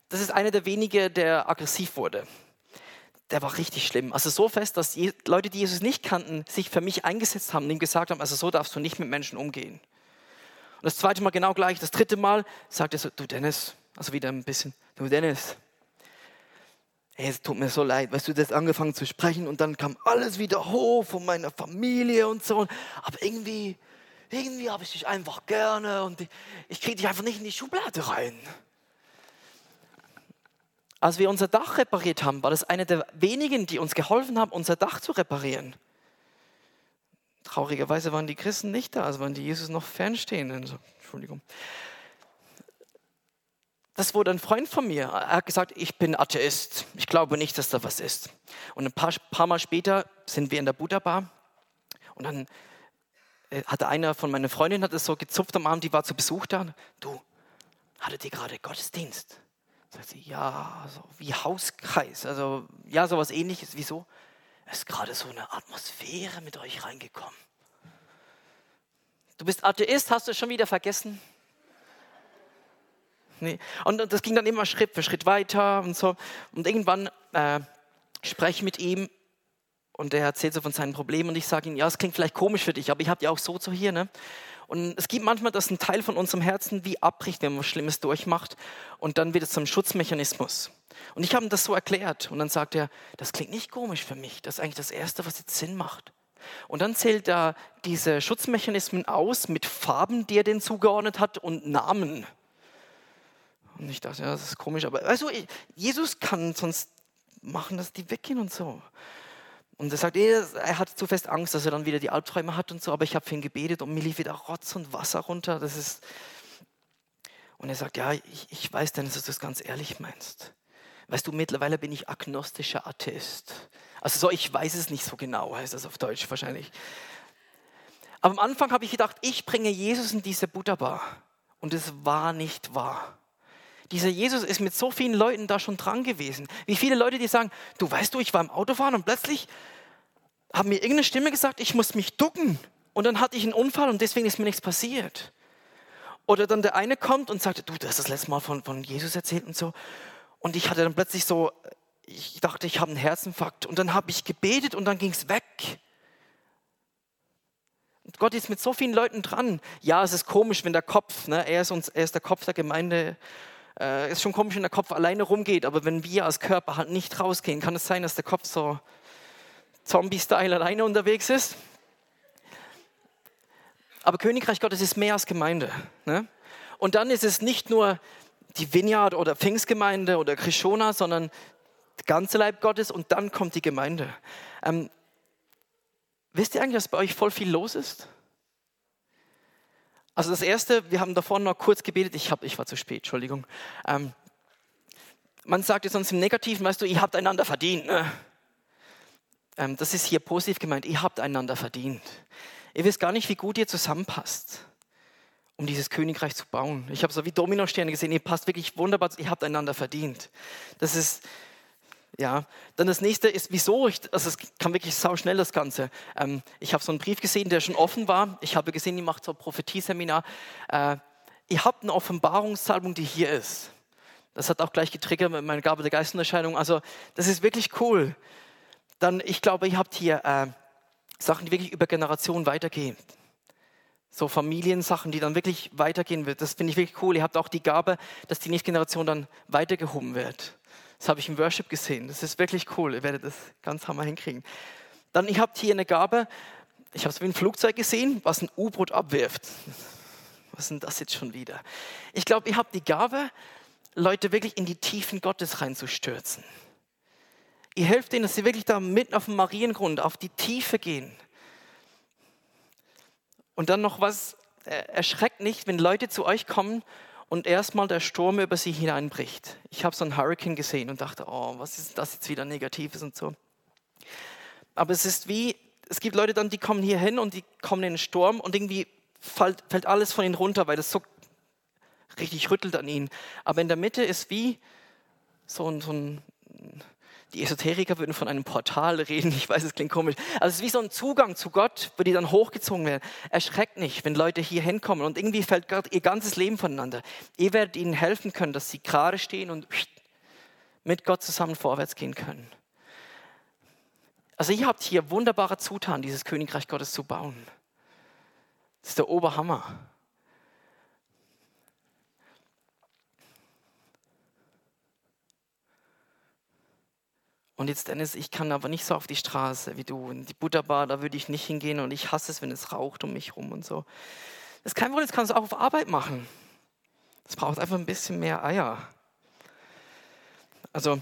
das ist einer der wenigen, der aggressiv wurde. Der war richtig schlimm. Also so fest, dass die Leute, die Jesus nicht kannten, sich für mich eingesetzt haben und ihm gesagt haben, also so darfst du nicht mit Menschen umgehen. Und das zweite Mal genau gleich. Das dritte Mal sagt er so, du Dennis, also wieder ein bisschen, du Dennis, hey, es tut mir so leid, weißt du, hast angefangen zu sprechen und dann kam alles wieder hoch von meiner Familie und so. Aber irgendwie, irgendwie habe ich dich einfach gerne und ich kriege dich einfach nicht in die Schublade rein. Als wir unser Dach repariert haben, war das eine der wenigen, die uns geholfen haben, unser Dach zu reparieren. Traurigerweise waren die Christen nicht da, also waren die Jesus noch fernstehenden. Also, Entschuldigung. Das wurde ein Freund von mir. Er hat gesagt, ich bin Atheist. Ich glaube nicht, dass da was ist. Und ein paar, paar Mal später sind wir in der Buddha Bar und dann äh, hatte einer von meinen Freundinnen hat es so gezupft am Abend, die war zu Besuch da. Du, hattet ihr gerade Gottesdienst? Sagt sie, ja, so wie Hauskreis, also ja, sowas ähnliches. Wieso? Es ist gerade so eine Atmosphäre mit euch reingekommen. Du bist Atheist, hast du es schon wieder vergessen? Nee. Und das ging dann immer Schritt für Schritt weiter und so. Und irgendwann äh, spreche ich mit ihm und er erzählt so von seinen Problemen und ich sage ihm, ja, es klingt vielleicht komisch für dich, aber ich habe ja auch so so hier, ne? Und es gibt manchmal, dass ein Teil von unserem Herzen wie abbricht, wenn man was Schlimmes durchmacht. Und dann wird es zum Schutzmechanismus. Und ich habe ihm das so erklärt. Und dann sagt er, das klingt nicht komisch für mich. Das ist eigentlich das Erste, was jetzt Sinn macht. Und dann zählt er diese Schutzmechanismen aus mit Farben, die er denen zugeordnet hat und Namen. Und ich dachte, ja, das ist komisch. Aber also, Jesus kann sonst machen, dass die weggehen und so. Und er sagt, er hat zu fest Angst, dass er dann wieder die Albträume hat und so, aber ich habe für ihn gebetet und mir lief wieder Rotz und Wasser runter. Das ist und er sagt, ja, ich, ich weiß denn, dass du das ganz ehrlich meinst. Weißt du, mittlerweile bin ich agnostischer Atheist. Also so, ich weiß es nicht so genau, heißt das auf Deutsch wahrscheinlich. Aber am Anfang habe ich gedacht, ich bringe Jesus in diese Buddha-Bar. Und es war nicht wahr. Dieser Jesus ist mit so vielen Leuten da schon dran gewesen. Wie viele Leute, die sagen, du weißt du, ich war im Autofahren und plötzlich haben mir irgendeine Stimme gesagt, ich muss mich ducken. Und dann hatte ich einen Unfall und deswegen ist mir nichts passiert. Oder dann der eine kommt und sagt, du, du hast das letzte Mal von, von Jesus erzählt und so. Und ich hatte dann plötzlich so, ich dachte, ich habe einen Herzinfarkt. Und dann habe ich gebetet und dann ging es weg. Und Gott ist mit so vielen Leuten dran. Ja, es ist komisch, wenn der Kopf, ne, er, ist uns, er ist der Kopf der Gemeinde, äh, ist schon komisch, wenn der Kopf alleine rumgeht, aber wenn wir als Körper halt nicht rausgehen, kann es sein, dass der Kopf so Zombie-Style alleine unterwegs ist. Aber Königreich Gottes ist mehr als Gemeinde. Ne? Und dann ist es nicht nur die Vineyard oder Pfingstgemeinde oder Krishona, sondern der ganze Leib Gottes und dann kommt die Gemeinde. Ähm, wisst ihr eigentlich, dass bei euch voll viel los ist? Also das Erste, wir haben davor noch kurz gebetet, ich, hab, ich war zu spät, Entschuldigung. Ähm, man sagt jetzt sonst im Negativen, weißt du, ihr habt einander verdient. Ne? Ähm, das ist hier positiv gemeint, ihr habt einander verdient. Ihr wisst gar nicht, wie gut ihr zusammenpasst, um dieses Königreich zu bauen. Ich habe so wie Dominosterne gesehen, ihr passt wirklich wunderbar, ihr habt einander verdient. Das ist, ja, dann das nächste ist, wieso? Ich, also es kam wirklich sau schnell das Ganze. Ähm, ich habe so einen Brief gesehen, der schon offen war. Ich habe gesehen, ihr macht so ein Prophetieseminar. Äh, ihr habt eine Offenbarungssalbung, die hier ist. Das hat auch gleich getriggert mit meiner Gabe der Geistunterscheidung. Also das ist wirklich cool. Dann, ich glaube, ihr habt hier äh, Sachen, die wirklich über Generationen weitergehen. So Familiensachen, die dann wirklich weitergehen wird. Das finde ich wirklich cool. Ihr habt auch die Gabe, dass die nächste Generation dann weitergehoben wird. Das habe ich im Worship gesehen. Das ist wirklich cool. Ihr werdet das ganz hammer hinkriegen. Dann, ihr habt hier eine Gabe. Ich habe es wie ein Flugzeug gesehen, was ein U-Boot abwirft. Was denn das jetzt schon wieder? Ich glaube, ihr habt die Gabe, Leute wirklich in die Tiefen Gottes reinzustürzen. Ihr helft ihnen, dass sie wirklich da mitten auf dem Mariengrund, auf die Tiefe gehen. Und dann noch was, äh, erschreckt nicht, wenn Leute zu euch kommen und erstmal der Sturm über sie hineinbricht. Ich habe so einen Hurricane gesehen und dachte, oh, was ist das jetzt wieder Negatives und so. Aber es ist wie, es gibt Leute dann, die kommen hier hin und die kommen in den Sturm und irgendwie fällt, fällt alles von ihnen runter, weil das so richtig rüttelt an ihnen. Aber in der Mitte ist wie so ein, so ein die Esoteriker würden von einem Portal reden. Ich weiß, es klingt komisch. Also es ist wie so ein Zugang zu Gott, wo die dann hochgezogen werden. Erschreckt nicht, wenn Leute hier hinkommen und irgendwie fällt gerade ihr ganzes Leben voneinander. Ihr werdet ihnen helfen können, dass sie gerade stehen und mit Gott zusammen vorwärts gehen können. Also ihr habt hier wunderbare Zutaten, dieses Königreich Gottes zu bauen. Das ist der Oberhammer. Und jetzt, Dennis, ich kann aber nicht so auf die Straße wie du. In die Butterbar, da würde ich nicht hingehen und ich hasse es, wenn es raucht um mich rum und so. Das ist kein Problem, das kannst du auch auf Arbeit machen. Es braucht einfach ein bisschen mehr Eier. Also,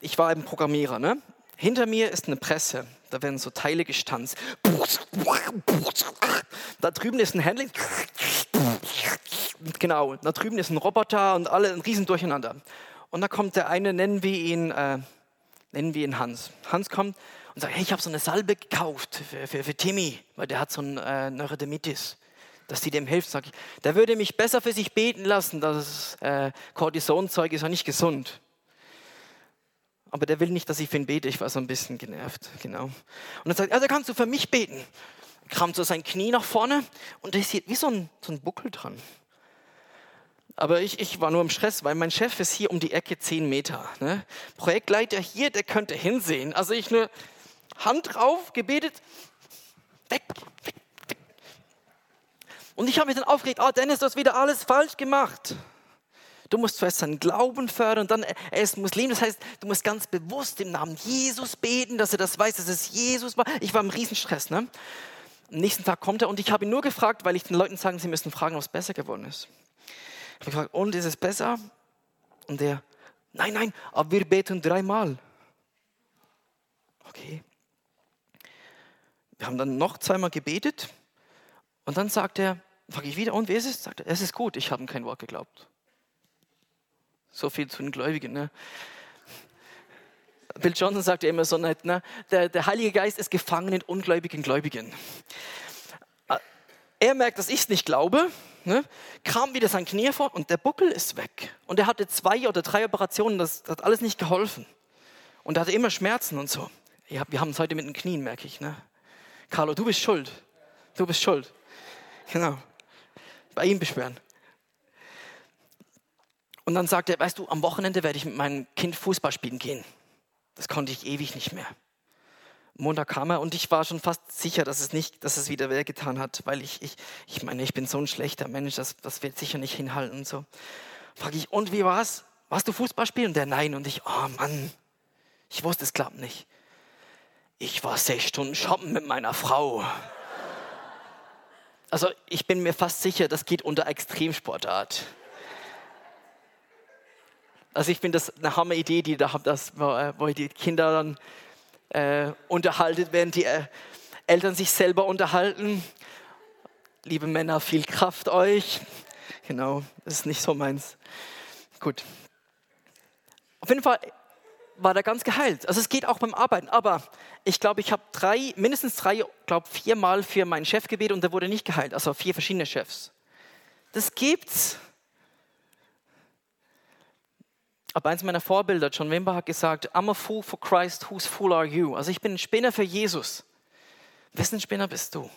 ich war eben Programmierer, ne? Hinter mir ist eine Presse, da werden so Teile gestanzt. Da drüben ist ein Handling. Genau, da drüben ist ein Roboter und alle ein riesen Durcheinander. Und da kommt der eine, nennen wir ihn, äh, nennen wir ihn Hans. Hans kommt und sagt, hey, ich habe so eine Salbe gekauft für, für, für Timmy, weil der hat so ein äh, Neurodermitis dass die dem hilft, sage ich, der würde mich besser für sich beten lassen, das äh, ist ja nicht gesund. Aber der will nicht, dass ich für ihn bete, ich war so ein bisschen genervt, genau. Und dann sagt also kannst du für mich beten. Kramt so sein Knie nach vorne und da ist hier wie so ein, so ein Buckel dran. Aber ich, ich war nur im Stress, weil mein Chef ist hier um die Ecke 10 Meter. Ne? Projektleiter hier, der könnte hinsehen. Also ich nur Hand drauf, gebetet, weg, weg, und ich habe mich dann aufgeregt, oh Dennis, du hast wieder alles falsch gemacht. Du musst zuerst seinen Glauben fördern und dann, er ist Muslim, das heißt, du musst ganz bewusst im Namen Jesus beten, dass er das weiß, dass es Jesus war. Ich war im Riesenstress. Ne? Am nächsten Tag kommt er und ich habe ihn nur gefragt, weil ich den Leuten sagen, sie müssen fragen, ob es besser geworden ist. Ich habe gefragt, und ist es besser? Und der, nein, nein, aber wir beten dreimal. Okay. Wir haben dann noch zweimal gebetet und dann sagt er, Frage ich wieder, und wie ist es? Sagt er, es ist gut, ich habe kein Wort geglaubt. So viel zu den Gläubigen. Ne? Bill Johnson sagt ja immer so nett, ne? der, der Heilige Geist ist gefangen in ungläubigen Gläubigen. Er merkt, dass ich es nicht glaube, ne? kam wieder sein Knie vor und der Buckel ist weg. Und er hatte zwei oder drei Operationen, das hat alles nicht geholfen. Und er hatte immer Schmerzen und so. Ja, wir haben es heute mit den Knien, merke ich. Ne? Carlo, du bist schuld. Du bist schuld. Genau bei ihm beschweren. Und dann sagt er, weißt du, am Wochenende werde ich mit meinem Kind Fußball spielen gehen. Das konnte ich ewig nicht mehr. Montag kam er und ich war schon fast sicher, dass es nicht, dass es wieder wer getan hat, weil ich, ich, ich meine, ich bin so ein schlechter Mensch, das, das wird sicher nicht hinhalten und so. Frage ich, und wie war's? Warst du Fußball spielen? Und der nein. Und ich, oh Mann, ich wusste, es klappt nicht. Ich war sechs Stunden shoppen mit meiner Frau. Also ich bin mir fast sicher, das geht unter Extremsportart. Also ich finde das eine Hammer-Idee, die da habt, dass, wo die Kinder dann äh, unterhalten, während die äh, Eltern sich selber unterhalten. Liebe Männer, viel Kraft euch. Genau, das ist nicht so meins. Gut. Auf jeden Fall, war der ganz geheilt. Also es geht auch beim Arbeiten. Aber ich glaube, ich habe drei, mindestens drei, glaube viermal für meinen Chef gebetet und der wurde nicht geheilt. Also vier verschiedene Chefs. Das gibt's. Aber eins meiner Vorbilder, John Wimber, hat gesagt, I'm a fool for Christ, whose fool are you? Also ich bin ein Spinner für Jesus. Wessen Spinner bist du?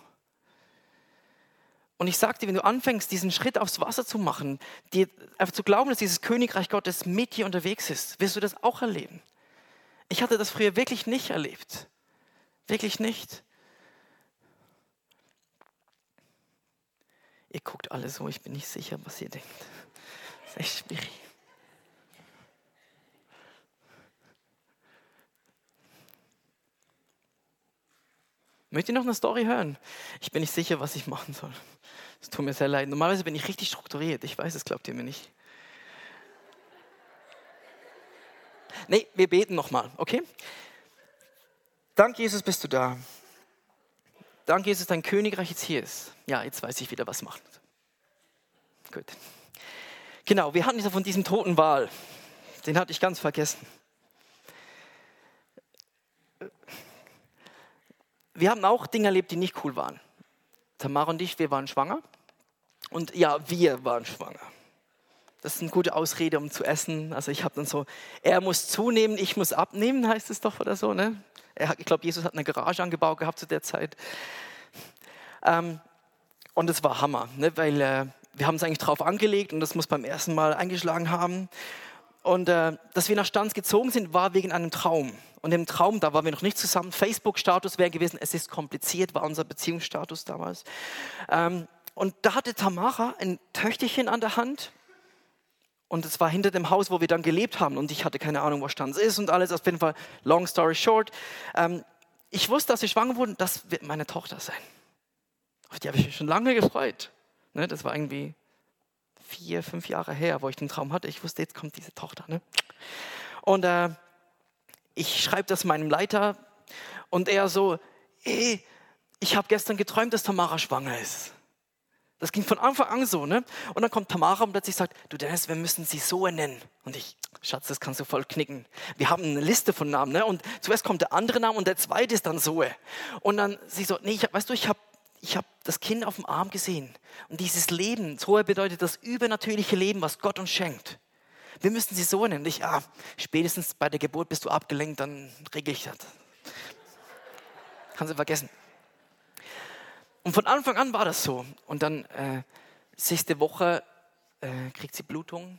Und ich sage dir, wenn du anfängst, diesen Schritt aufs Wasser zu machen, dir einfach zu glauben, dass dieses Königreich Gottes mit dir unterwegs ist, wirst du das auch erleben. Ich hatte das früher wirklich nicht erlebt. Wirklich nicht. Ihr guckt alle so, ich bin nicht sicher, was ihr denkt. Das ist echt schwierig. Möchtet ihr noch eine Story hören? Ich bin nicht sicher, was ich machen soll. Es tut mir sehr leid. Normalerweise bin ich richtig strukturiert. Ich weiß, es glaubt ihr mir nicht. Nee, wir beten nochmal, okay? Dank Jesus bist du da. Dank Jesus, dein Königreich jetzt hier ist. Ja, jetzt weiß ich wieder, was macht. Gut. Genau, wir hatten ja von diesem toten Wal. Den hatte ich ganz vergessen. Wir haben auch Dinge erlebt, die nicht cool waren. Tamara und ich, wir waren schwanger. Und ja, wir waren schwanger. Das ist eine gute Ausrede, um zu essen. Also ich habe dann so, er muss zunehmen, ich muss abnehmen, heißt es doch oder so. Ne? Er, ich glaube, Jesus hat eine Garage angebaut gehabt zu der Zeit. Ähm, und es war Hammer, ne? weil äh, wir haben es eigentlich drauf angelegt und das muss beim ersten Mal eingeschlagen haben. Und äh, dass wir nach Stanz gezogen sind, war wegen einem Traum. Und im Traum, da waren wir noch nicht zusammen. Facebook-Status wäre gewesen, es ist kompliziert, war unser Beziehungsstatus damals. Ähm, und da hatte Tamara ein Töchterchen an der Hand Und es war hinter dem Haus, wo wir dann gelebt haben. Und ich hatte keine Ahnung, wo Stanz ist und alles. Auf jeden Fall, long story short. Ähm, ich wusste, dass sie schwanger wurden, das wird meine Tochter sein. Auf die habe ich mich schon lange gefreut. Ne, das war irgendwie vier, fünf Jahre her, wo ich den Traum hatte. Ich wusste, jetzt kommt diese Tochter. Ne? Und äh, ich schreibe das meinem Leiter und er so, hey, ich habe gestern geträumt, dass Tamara schwanger ist. Das ging von Anfang an so, ne? Und dann kommt Tamara und plötzlich sagt, du Dennis, wir müssen sie so nennen. Und ich, Schatz, das kannst du voll knicken. Wir haben eine Liste von Namen, ne? Und zuerst kommt der andere Name und der zweite ist dann Zoe. Und dann sie so, nee, ich, weißt du, ich habe ich hab das Kind auf dem Arm gesehen. Und dieses Leben, Zoe bedeutet das übernatürliche Leben, was Gott uns schenkt. Wir müssen sie so nennen. Ich, ah, spätestens bei der Geburt bist du abgelenkt, dann regel ich das. Kannst du vergessen. Und von Anfang an war das so. Und dann, äh, sechste Woche, äh, kriegt sie Blutung.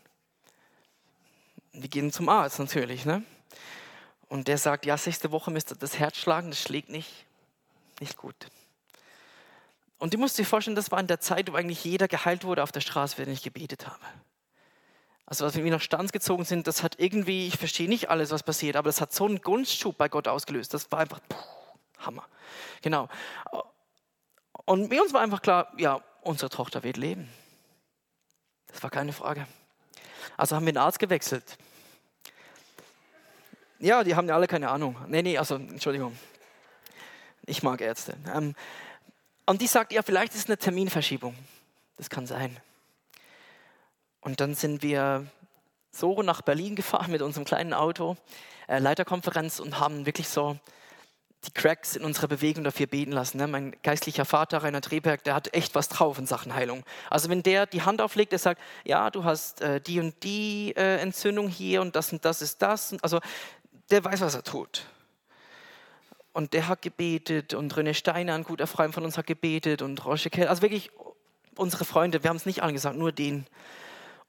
Wir gehen zum Arzt natürlich. Ne? Und der sagt, ja, sechste Woche müsste das Herz schlagen, das schlägt nicht. Nicht gut. Und du musst dir vorstellen, das war in der Zeit, wo eigentlich jeder geheilt wurde auf der Straße, wenn ich gebetet habe. Also als wir nach Stanz gezogen sind, das hat irgendwie, ich verstehe nicht alles, was passiert, aber das hat so einen Gunstschub bei Gott ausgelöst. Das war einfach puh, Hammer. Genau. Und mir uns war einfach klar, ja, unsere Tochter wird leben. Das war keine Frage. Also haben wir den Arzt gewechselt. Ja, die haben ja alle keine Ahnung. Nee, nee, also Entschuldigung. Ich mag Ärzte. Ähm, und die sagt, ja, vielleicht ist es eine Terminverschiebung. Das kann sein. Und dann sind wir so nach Berlin gefahren mit unserem kleinen Auto, äh, Leiterkonferenz und haben wirklich so die Cracks in unserer Bewegung dafür beten lassen. Ne? Mein geistlicher Vater, Rainer Dreberg, der hat echt was drauf in Sachen Heilung. Also wenn der die Hand auflegt, der sagt, ja, du hast äh, die und die äh, Entzündung hier und das und das ist das. Also der weiß, was er tut. Und der hat gebetet und René Steiner, ein guter Freund von uns, hat gebetet und Roche Kell. Also wirklich unsere Freunde, wir haben es nicht angesagt, nur den.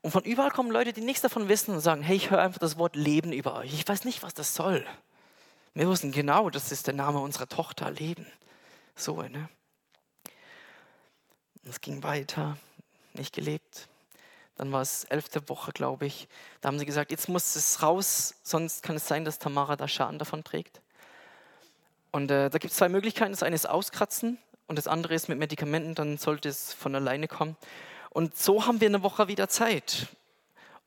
Und von überall kommen Leute, die nichts davon wissen und sagen, hey, ich höre einfach das Wort Leben über euch. Ich weiß nicht, was das soll. Wir wussten genau, das ist der Name unserer Tochter, Leben. So, ne? Es ging weiter, nicht gelebt. Dann war es elfte Woche, glaube ich. Da haben sie gesagt, jetzt muss es raus, sonst kann es sein, dass Tamara da Schaden davon trägt. Und äh, da gibt es zwei Möglichkeiten. Das eine ist auskratzen und das andere ist mit Medikamenten, dann sollte es von alleine kommen. Und so haben wir eine Woche wieder Zeit.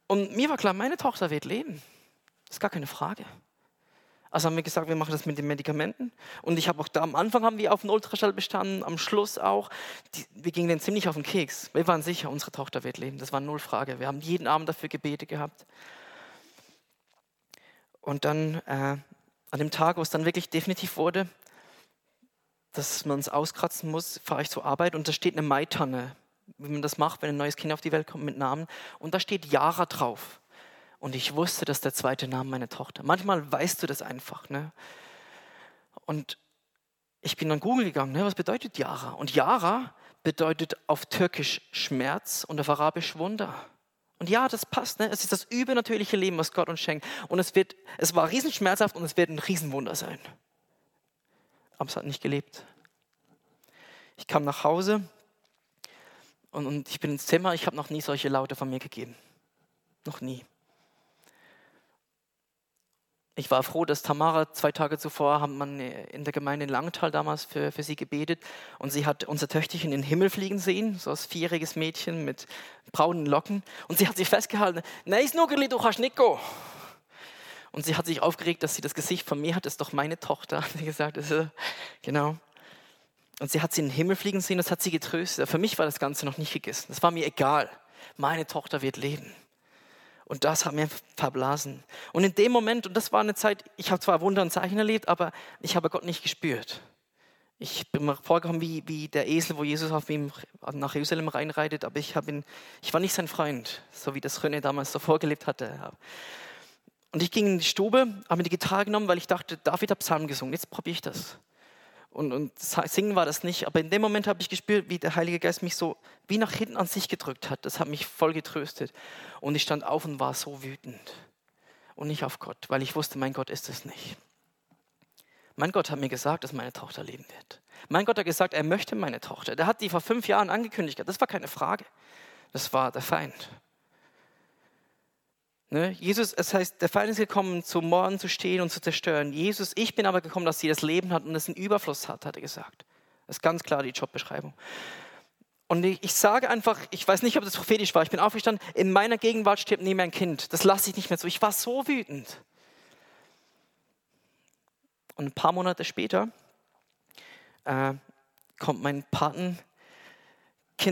Und mir war klar, meine Tochter wird leben. Das ist gar keine Frage. Also haben wir gesagt, wir machen das mit den Medikamenten. Und ich habe auch da am Anfang haben wir auf den Ultraschall bestanden, am Schluss auch. Die, wir gingen denen ziemlich auf den Keks. Wir waren sicher, unsere Tochter wird leben. Das war null Frage. Wir haben jeden Abend dafür Gebete gehabt. Und dann äh, an dem Tag, wo es dann wirklich definitiv wurde, dass man es auskratzen muss, fahre ich zur Arbeit und da steht eine Maitanne, wie man das macht, wenn ein neues Kind auf die Welt kommt mit Namen. Und da steht Jara drauf. Und ich wusste, dass der zweite Name meine Tochter. Manchmal weißt du das einfach. Ne? Und ich bin dann Google gegangen, ne? was bedeutet Yara? Und Yara bedeutet auf Türkisch Schmerz und auf Arabisch Wunder. Und ja, das passt. Ne? Es ist das übernatürliche Leben, was Gott uns schenkt. Und es, wird, es war riesenschmerzhaft und es wird ein Riesenwunder sein. Aber es hat nicht gelebt. Ich kam nach Hause und, und ich bin ins Zimmer. Ich habe noch nie solche Laute von mir gegeben. Noch nie. Ich war froh, dass Tamara zwei Tage zuvor haben man in der Gemeinde in Langenthal damals für, für sie gebetet und sie hat unser Töchterchen in den Himmel fliegen sehen, so ein vierjähriges Mädchen mit braunen Locken und sie hat sich festgehalten, nein, Snuggeli, du kannst nicht. Und sie hat sich aufgeregt, dass sie das Gesicht von mir hat, das ist doch meine Tochter, hat sie gesagt, ist, genau. Und sie hat sie in den Himmel fliegen sehen, das hat sie getröstet. Für mich war das Ganze noch nicht gegessen, das war mir egal. Meine Tochter wird leben. Und das hat mir verblasen. Und in dem Moment, und das war eine Zeit, ich habe zwar Wunder und Zeichen erlebt, aber ich habe Gott nicht gespürt. Ich bin mir vorgekommen wie, wie der Esel, wo Jesus auf ihm nach Jerusalem reinreitet, aber ich, ihn, ich war nicht sein Freund, so wie das René damals so vorgelebt hatte. Und ich ging in die Stube, habe mir die Gitarre genommen, weil ich dachte, David hat Psalm gesungen, jetzt probiere ich das und, und singen war das nicht, aber in dem Moment habe ich gespürt, wie der Heilige Geist mich so wie nach hinten an sich gedrückt hat. Das hat mich voll getröstet. Und ich stand auf und war so wütend. Und nicht auf Gott, weil ich wusste, mein Gott ist es nicht. Mein Gott hat mir gesagt, dass meine Tochter leben wird. Mein Gott hat gesagt, er möchte meine Tochter. Der hat die vor fünf Jahren angekündigt. Das war keine Frage. Das war der Feind. Ne? Jesus, es heißt, der Feind ist gekommen, zum Morden zu stehen und zu zerstören. Jesus, ich bin aber gekommen, dass sie das Leben hat und es einen Überfluss hat, hat er gesagt. Das ist ganz klar die Jobbeschreibung. Und ich, sage einfach, ich weiß nicht, ob das prophetisch war, ich bin aufgestanden, in meiner Gegenwart stirbt neben ein Kind. Das lasse ich nicht mehr zu. Ich war so wütend. Und ein paar Monate später äh, kommt mein Patenkind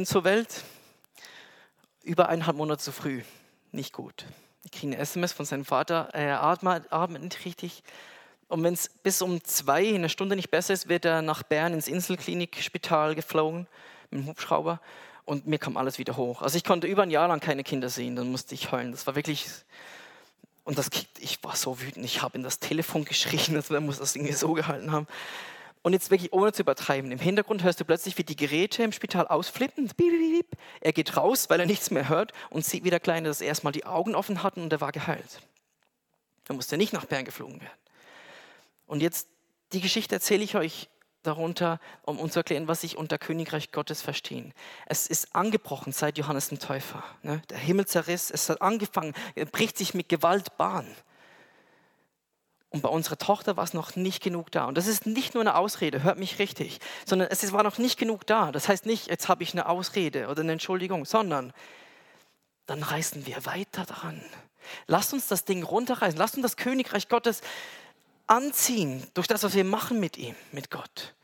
zur Welt, über eineinhalb Monate zu früh. Nicht gut. Ich kriege eine SMS von seinem Vater, er atmet, atmet nicht richtig. Und wenn es bis um zwei in einer Stunde nicht besser ist, wird er nach Bern ins Inselklinikspital geflogen mit dem Hubschrauber und mir kam alles wieder hoch. Also ich konnte über ein Jahr lang keine Kinder sehen, dann musste ich heulen. Das war wirklich, und das, ich war so wütend, ich habe in das Telefon geschrien, also er muss das irgendwie so gehalten haben. Und jetzt wirklich ohne zu übertreiben. Im Hintergrund hörst du plötzlich, wie die Geräte im Spital ausflippen. Er geht raus, weil er nichts mehr hört und sieht, wie der Kleine das erstmal die Augen offen hatten und er war geheilt. Da musste nicht nach Bern geflogen werden. Und jetzt, die Geschichte erzähle ich euch darunter, um uns zu erklären, was ich unter Königreich Gottes verstehen. Es ist angebrochen seit Johannes dem Täufer. Ne? Der Himmel zerriss, es hat angefangen, er bricht sich mit Gewalt Bahn. Und bei unserer Tochter war es noch nicht genug da. Und das ist nicht nur eine Ausrede, hört mich richtig, sondern es war noch nicht genug da. Das heißt nicht, jetzt habe ich eine Ausrede oder eine Entschuldigung, sondern dann reißen wir weiter dran. Lasst uns das Ding runterreißen. Lasst uns das Königreich Gottes anziehen durch das, was wir machen mit ihm, mit Gott.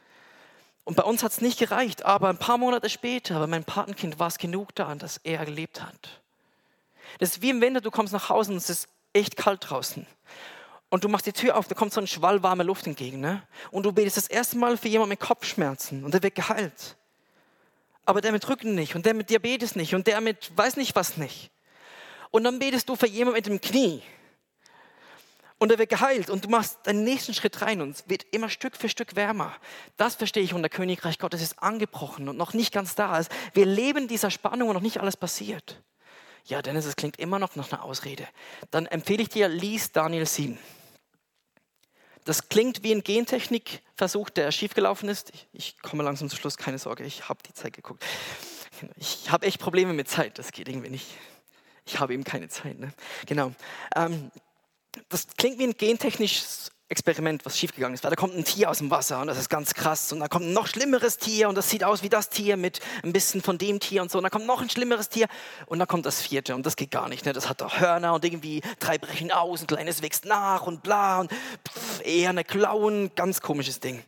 Und bei uns hat es nicht gereicht, aber ein paar Monate später, bei meinem Patenkind, war es genug da, dass er gelebt hat. Das ist wie im Winter, du kommst nach Hause und es ist echt kalt draußen und du machst die Tür auf, da kommt so ein Schwall warme Luft entgegen. Ne? Und du betest das erste Mal für jemanden mit Kopfschmerzen und der wird geheilt. Aber der mit Rücken nicht und der mit Diabetes nicht und der mit weiß nicht was nicht. Und dann betest du für jemanden mit dem Knie und der wird geheilt und du machst deinen nächsten Schritt rein und es wird immer Stück für Stück wärmer. Das verstehe ich unter Königreich Gottes ist angebrochen und noch nicht ganz da. Wir leben dieser Spannung und noch nicht alles passiert. Ja, Dennis, es klingt immer noch nach einer Ausrede. Dann empfehle ich dir, lies Daniel 7. Das klingt wie ein Gentechnikversuch, der schiefgelaufen ist. Ich, komme langsam zum Schluss, keine Sorge, ich habe die Zeit geguckt. Ich habe echt Probleme mit Zeit, das geht irgendwie nicht. Ich habe eben keine Zeit. Ne? Genau. Ähm, das klingt wie ein gentechnisches Experiment, was schiefgegangen ist. Weil da kommt ein Tier aus dem Wasser und das ist ganz krass. Und dann kommt ein noch schlimmeres Tier und das sieht aus wie das Tier mit ein bisschen von dem Tier und so. Und dann kommt noch ein schlimmeres Tier und dann kommt das vierte und das geht gar nicht. Ne? Das hat doch Hörner und irgendwie drei brechen aus, ein kleines wächst nach und bla und pff, eher eine Klauen. Ganz komisches Ding.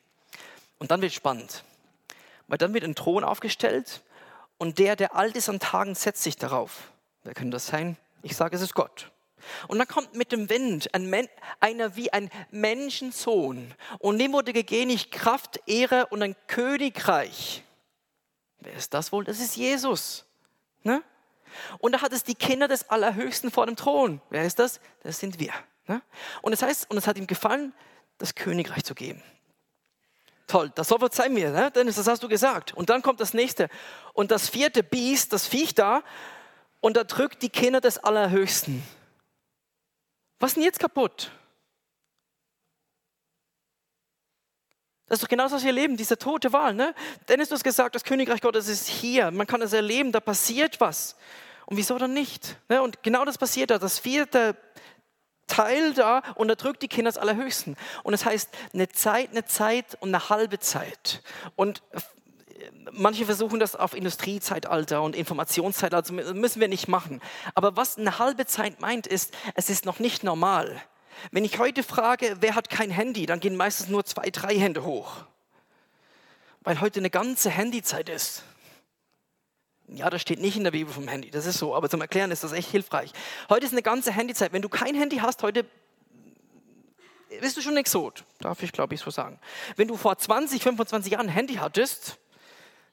Und dann wird spannend. Weil dann wird ein Thron aufgestellt und der, der alt ist an Tagen, setzt sich darauf. Wer könnte das sein? Ich sage, es ist Gott. Und dann kommt mit dem Wind ein einer wie ein Menschensohn. Und dem wurde gegeben Kraft, Ehre und ein Königreich. Wer ist das wohl? Das ist Jesus. Ne? Und da hat es die Kinder des Allerhöchsten vor dem Thron. Wer ist das? Das sind wir. Ne? Und es das heißt, und es hat ihm gefallen, das Königreich zu geben. Toll, das soll sein mir, ne? Dennis, das hast du gesagt. Und dann kommt das nächste. Und das vierte Biest, das Viech da, unterdrückt die Kinder des Allerhöchsten. Was ist denn jetzt kaputt? Das ist doch genau das, was wir erleben, diese tote Wahl. Ne? Dennis, du hast gesagt, das Königreich Gottes ist hier. Man kann es erleben, da passiert was. Und wieso dann nicht? Ne? Und genau das passiert da. Das vierte Teil da unterdrückt die Kinder des Allerhöchsten. Und es heißt eine Zeit, eine Zeit und eine halbe Zeit. Und manche versuchen das auf Industriezeitalter und Informationszeitalter, müssen wir nicht machen. Aber was eine halbe Zeit meint, ist, es ist noch nicht normal. Wenn ich heute frage, wer hat kein Handy, dann gehen meistens nur zwei, drei Hände hoch. Weil heute eine ganze Handyzeit ist. Ja, das steht nicht in der Bibel vom Handy, das ist so, aber zum Erklären ist das echt hilfreich. Heute ist eine ganze Handyzeit. Wenn du kein Handy hast, heute bist du schon ein Exot, darf ich glaube ich so sagen. Wenn du vor 20, 25 Jahren ein Handy hattest,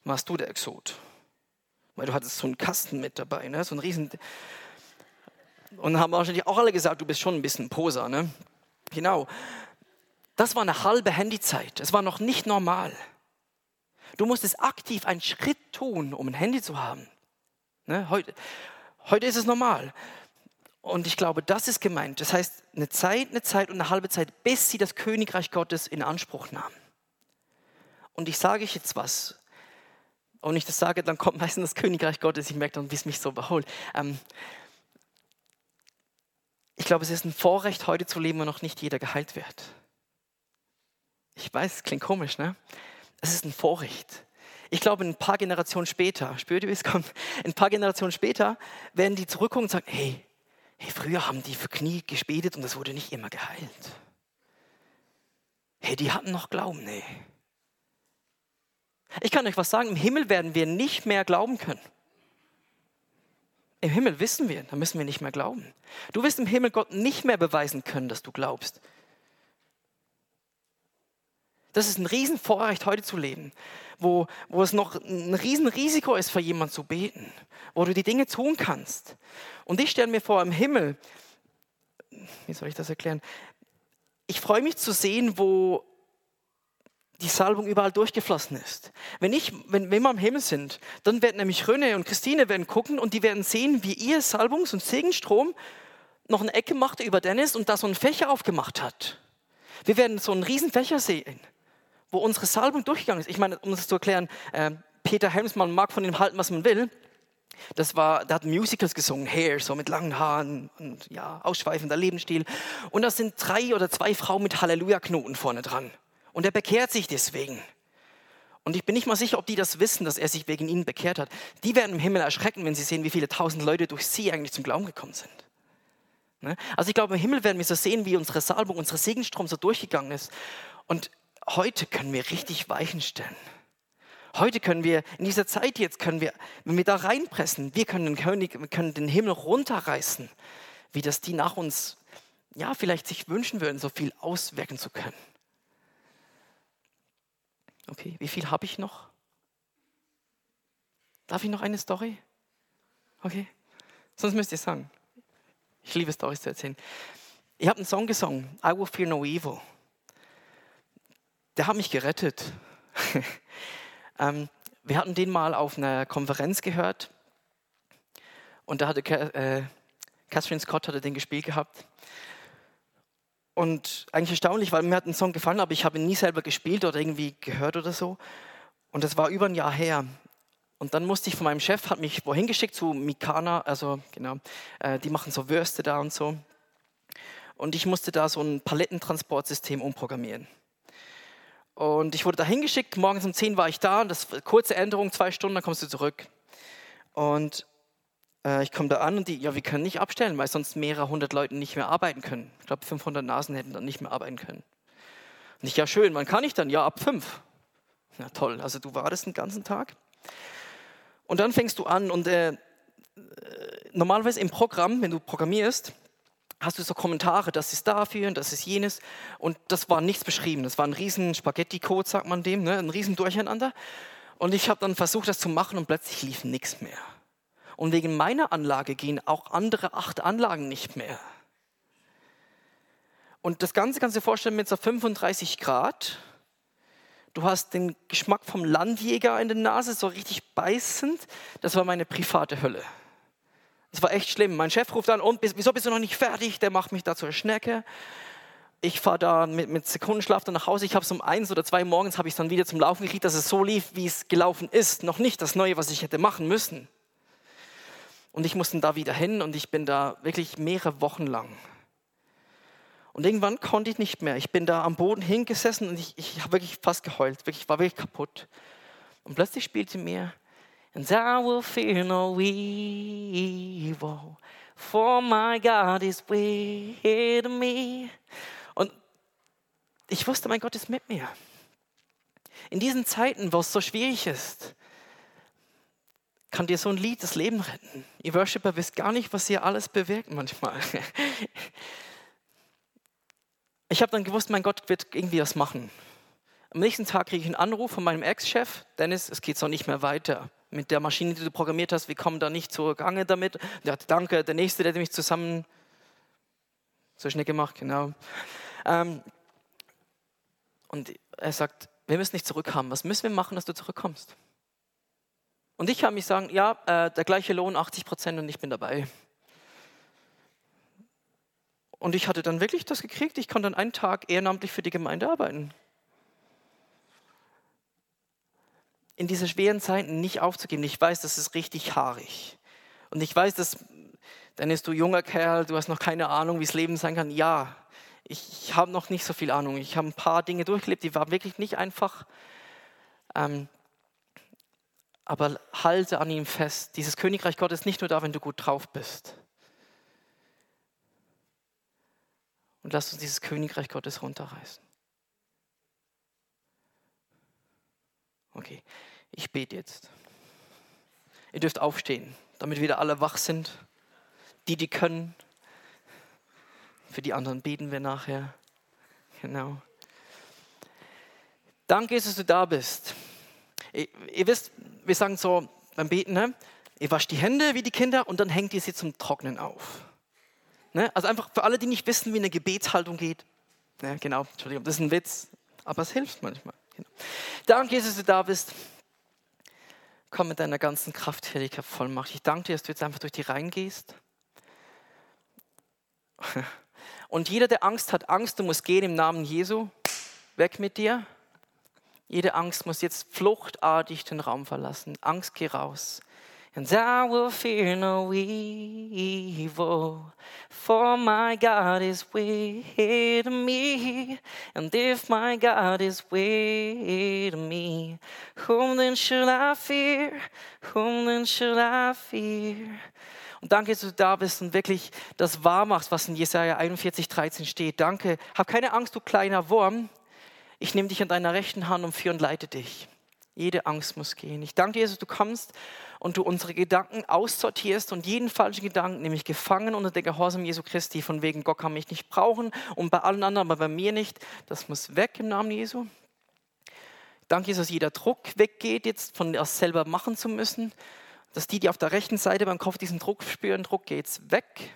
warst du der Exot. Weil du hattest so einen Kasten mit dabei, ne? so einen riesen... Und haben wahrscheinlich auch alle gesagt, du bist schon ein bisschen Poser. Ne? Genau. Das war eine halbe Handyzeit. Es war noch nicht normal. Du musstest aktiv einen Schritt tun, um ein Handy zu haben. Ne? Heute, heute ist es normal. Und ich glaube, das ist gemeint. Das heißt, eine Zeit, eine Zeit und eine halbe Zeit, bis sie das Königreich Gottes in Anspruch nahmen. Und ich sage euch jetzt was und ich das sage, dann kommt meistens das Königreich Gottes. Ich merke dann, wie es mich so überholt. Ähm, glaube, es ist ein Vorrecht, heute zu leben, wo noch nicht jeder geheilt wird. Ich weiß, es klingt komisch, ne? Es ist ein Vorrecht. Ich glaube, ein paar Generationen später, spürt ihr, wie es kommt? Ein paar Generationen später werden die zurückkommen und sagen, hey, hey, früher haben die für Knie gespätet und das wurde nicht immer geheilt. Hey, die hatten noch Glauben, nee. Ich kann euch was sagen, im Himmel werden wir nicht mehr glauben können. Im Himmel wissen wir, da müssen wir nicht mehr glauben. Du wirst im Himmel Gott nicht mehr beweisen können, dass du glaubst. Das ist ein Riesenvorrecht, heute zu leben, wo, wo es noch ein Riesenrisiko ist, für jemanden zu beten, wo du die Dinge tun kannst. Und ich stelle mir vor, im Himmel, wie soll ich das erklären? Ich freue mich zu sehen, wo die Salbung überall durchgeflossen ist. Wenn, ich, wenn, wenn wir im Himmel sind, dann werden nämlich Röne und Christine werden gucken und die werden sehen, wie ihr Salbungs- und Segenstrom noch eine Ecke machte über Dennis und da so einen Fächer aufgemacht hat. Wir werden so einen riesen Fächer sehen, wo unsere Salbung durchgegangen ist. Ich meine, um das zu erklären, äh, Peter Helmsmann mag von ihm halten, was man will. Das war, der hat Musicals gesungen, Hair, so mit langen Haaren und ja, ausschweifender Lebensstil. Und da sind drei oder zwei Frauen mit Halleluja-Knoten vorne dran. Und er bekehrt sich deswegen. Und ich bin nicht mal sicher, ob die das wissen, dass er sich wegen ihnen bekehrt hat. Die werden im Himmel erschrecken, wenn sie sehen, wie viele tausend Leute durch sie eigentlich zum Glauben gekommen sind. Ne? Also ich glaube, im Himmel werden wir so sehen, wie unsere Salbung, unser Segenstrom so durchgegangen ist. Und heute können wir richtig Weichen stellen. Heute können wir, in dieser Zeit jetzt können wir, wenn wir da reinpressen, wir können den, König, wir können den Himmel runterreißen, wie das die nach uns, ja, vielleicht sich wünschen würden, so viel auswirken zu können. Okay, wie viel habe ich noch? Darf ich noch eine Story? Okay, sonst müsst ihr sagen. Ich liebe Storys zu erzählen. Ich habe einen Song gesungen, I Will Fear No Evil. Der hat mich gerettet. ähm, wir hatten den mal auf einer Konferenz gehört und da hatte äh, Catherine Scott hatte den gespielt gehabt. Und eigentlich erstaunlich, weil mir hat ein Song gefallen, aber ich habe ihn nie selber gespielt oder irgendwie gehört oder so. Und das war über ein Jahr her. Und dann musste ich von meinem Chef, hat mich wohin geschickt zu Mikana, also genau, äh, die machen so Würste da und so. Und ich musste da so ein Palettentransportsystem umprogrammieren. Und ich wurde da hingeschickt, morgens um 10 war ich da, das kurze Änderung, zwei Stunden, dann kommst du zurück. Und äh, ich komme da an und die, ja, wir können nicht abstellen, weil sonst mehrere hundert Leute nicht mehr arbeiten können. Ich glaube, 500 Nasen hätten dann nicht mehr arbeiten können. Und ich, ja schön, wann kann ich dann? Ja, ab fünf. Na toll, also du wartest den ganzen Tag. Und dann fängst du an und äh, normalerweise im Programm, wenn du programmierst, hast du so Kommentare, das ist dafür und das ist jenes. Und das war nichts beschrieben. Das war ein riesen Spaghetti-Code, sagt man dem, ne? ein riesen Durcheinander. Und ich habe dann versucht, das zu machen und plötzlich lief nichts mehr. Und wegen meiner Anlage gehen auch andere acht Anlagen nicht mehr. Und das Ganze kannst du dir vorstellen mit so 35 Grad. Du hast den Geschmack vom Landjäger in der Nase, so richtig beißend. Das war meine private Hölle. Das war echt schlimm. Mein Chef ruft an, und wieso bist du noch nicht fertig? Der macht mich da zur Schnecke. Ich fahre da mit, mit Sekundenschlaf dann nach Hause. Ich habe es um eins oder zwei morgens habe ich dann wieder zum Laufen gekriegt, dass es so lief, wie es gelaufen ist. Noch nicht das Neue, was ich hätte machen müssen. Und ich musste da wieder hin und ich bin da wirklich mehrere Wochen lang. Und irgendwann konnte ich nicht mehr. Ich bin da am Boden hingesessen und ich, ich habe wirklich fast geheult. Wirklich, war wirklich kaputt. Und plötzlich spielte mir And I will fear no evil, for my God is with me. Und ich wusste, mein Gott ist mit mir. In diesen Zeiten, wo es so schwierig ist, kann dir so ein Lied das Leben retten. Ihr Worshipper wisst gar nicht, was ihr alles bewirkt manchmal. Ich habe dann gewusst, mein Gott wird irgendwie was machen. Am nächsten Tag kriege ich einen Anruf von meinem Ex-Chef, Dennis, es geht so nicht mehr weiter. Mit der Maschine, die du programmiert hast, wir kommen da nicht zur Gange damit. Der hat, danke, der Nächste, der mich zusammen so schnell gemacht, genau. Ähm, und er sagt, wir müssen nicht zurückkommen. Was müssen wir machen, dass du zurückkommst? Und ich kann mich sagen, ja, äh, der gleiche Lohn, 80 Prozent und ich bin dabei. Und ich hatte dann wirklich das gekriegt, ich konnte dann einen Tag ehrenamtlich für die Gemeinde arbeiten. In diese schweren Zeiten nicht aufzugeben. Ich weiß, das ist richtig haarig. Und ich weiß, dass Dennis, du junger Kerl, du hast noch keine Ahnung, wie das Leben sein kann. Ja, ich, ich habe noch nicht so viel Ahnung. Ich habe ein paar Dinge durchgelebt, die waren wirklich nicht einfach. Ähm, aber halte an ihm fest. Dieses Königreich Gottes ist nicht nur da, wenn du gut drauf bist. Und lass uns dieses Königreich Gottes runterreißen. Okay, ich bete jetzt. Ihr dürft aufstehen, damit wieder alle wach sind. Die, die können. Für die anderen beten wir nachher. Genau. Danke, dass du da bist. Ihr, ihr wisst, wir sagen so beim Beten, ne? ihr wascht die Hände wie die Kinder und dann hängt ihr sie zum Trocknen auf. Ne? Also einfach für alle, die nicht wissen, wie eine Gebetshaltung geht. Ja, genau, Entschuldigung, das ist ein Witz, aber es hilft manchmal. Genau. Danke, Jesus, dass du da bist. Komm mit deiner ganzen Kraft, Herrlichkeit, Vollmacht. Ich danke dir, dass du jetzt einfach durch die Reihen gehst. Und jeder, der Angst hat, Angst, du musst gehen im Namen Jesu. Weg mit dir. Jede Angst muss jetzt fluchtartig den Raum verlassen. Angst, geh raus. And I will fear no evil, for my God is with me. And if my God is with me, whom then shall I fear? Whom then shall I fear? Und danke, dass du da bist und wirklich das wahr machst, was in Jesaja 41, 13 steht. Danke. Hab keine Angst, du kleiner Wurm. Ich nehme dich an deiner rechten Hand und führe und leite dich. Jede Angst muss gehen. Ich danke dir, dass du kommst und du unsere Gedanken aussortierst und jeden falschen Gedanken, nämlich gefangen unter der Gehorsam Jesu Christi, von wegen Gott kann mich nicht brauchen und bei allen anderen, aber bei mir nicht, das muss weg im Namen Jesu. Ich danke dir, dass jeder Druck weggeht, jetzt von das selber machen zu müssen, dass die, die auf der rechten Seite beim Kopf diesen Druck spüren, Druck geht's weg.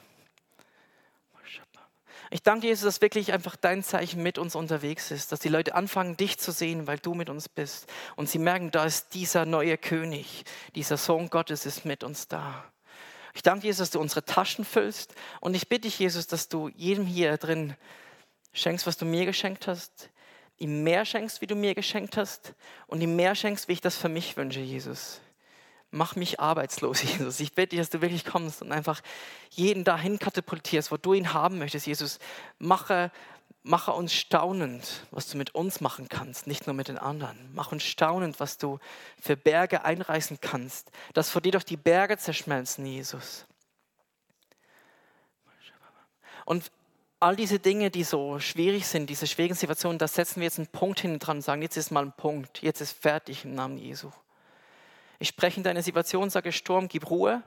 Ich danke Jesus, dass wirklich einfach dein Zeichen mit uns unterwegs ist, dass die Leute anfangen, dich zu sehen, weil du mit uns bist. Und sie merken, da ist dieser neue König, dieser Sohn Gottes ist mit uns da. Ich danke Jesus, dass du unsere Taschen füllst. Und ich bitte dich, Jesus, dass du jedem hier drin schenkst, was du mir geschenkt hast, ihm mehr schenkst, wie du mir geschenkt hast, und ihm mehr schenkst, wie ich das für mich wünsche, Jesus mach mich arbeitslos, Jesus. Ich bitte dich, dass du wirklich kommst und einfach jeden dahin katapultierst, wo du ihn haben möchtest, Jesus. Mache, mache uns staunend, was du mit uns machen kannst, nicht nur mit den anderen. Mach uns staunend, was du für Berge einreißen kannst, dass vor dir doch die Berge zerschmelzen, Jesus. Und all diese Dinge, die so schwierig sind, diese schwierigen Situationen, da setzen wir jetzt einen Punkt hinten dran und sagen, jetzt ist mal ein Punkt, jetzt ist fertig im Namen Jesu. Ich spreche in deine Situation, sage Sturm, gib Ruhe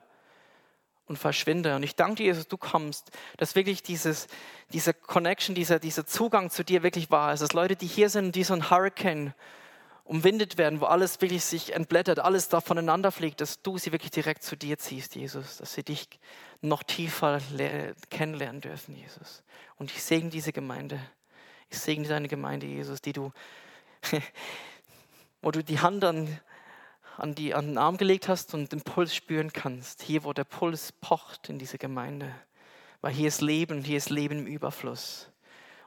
und verschwinde. Und ich danke dir, Jesus, du kommst, dass wirklich dieses, diese Connection, dieser, dieser Zugang zu dir wirklich wahr ist. Dass Leute, die hier sind, die so ein Hurricane umwindet werden, wo alles wirklich sich entblättert, alles da voneinander fliegt, dass du sie wirklich direkt zu dir ziehst, Jesus, dass sie dich noch tiefer kennenlernen dürfen, Jesus. Und ich segne diese Gemeinde. Ich segne deine Gemeinde, Jesus, die du, wo du die Hand an an, die, an den Arm gelegt hast und den Puls spüren kannst. Hier, wo der Puls pocht in dieser Gemeinde. Weil hier ist Leben, hier ist Leben im Überfluss.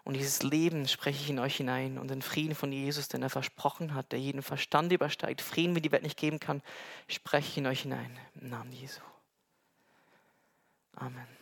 Und dieses Leben spreche ich in euch hinein und den Frieden von Jesus, den er versprochen hat, der jeden Verstand übersteigt, Frieden, wie die Welt nicht geben kann, spreche ich in euch hinein. Im Namen Jesu. Amen.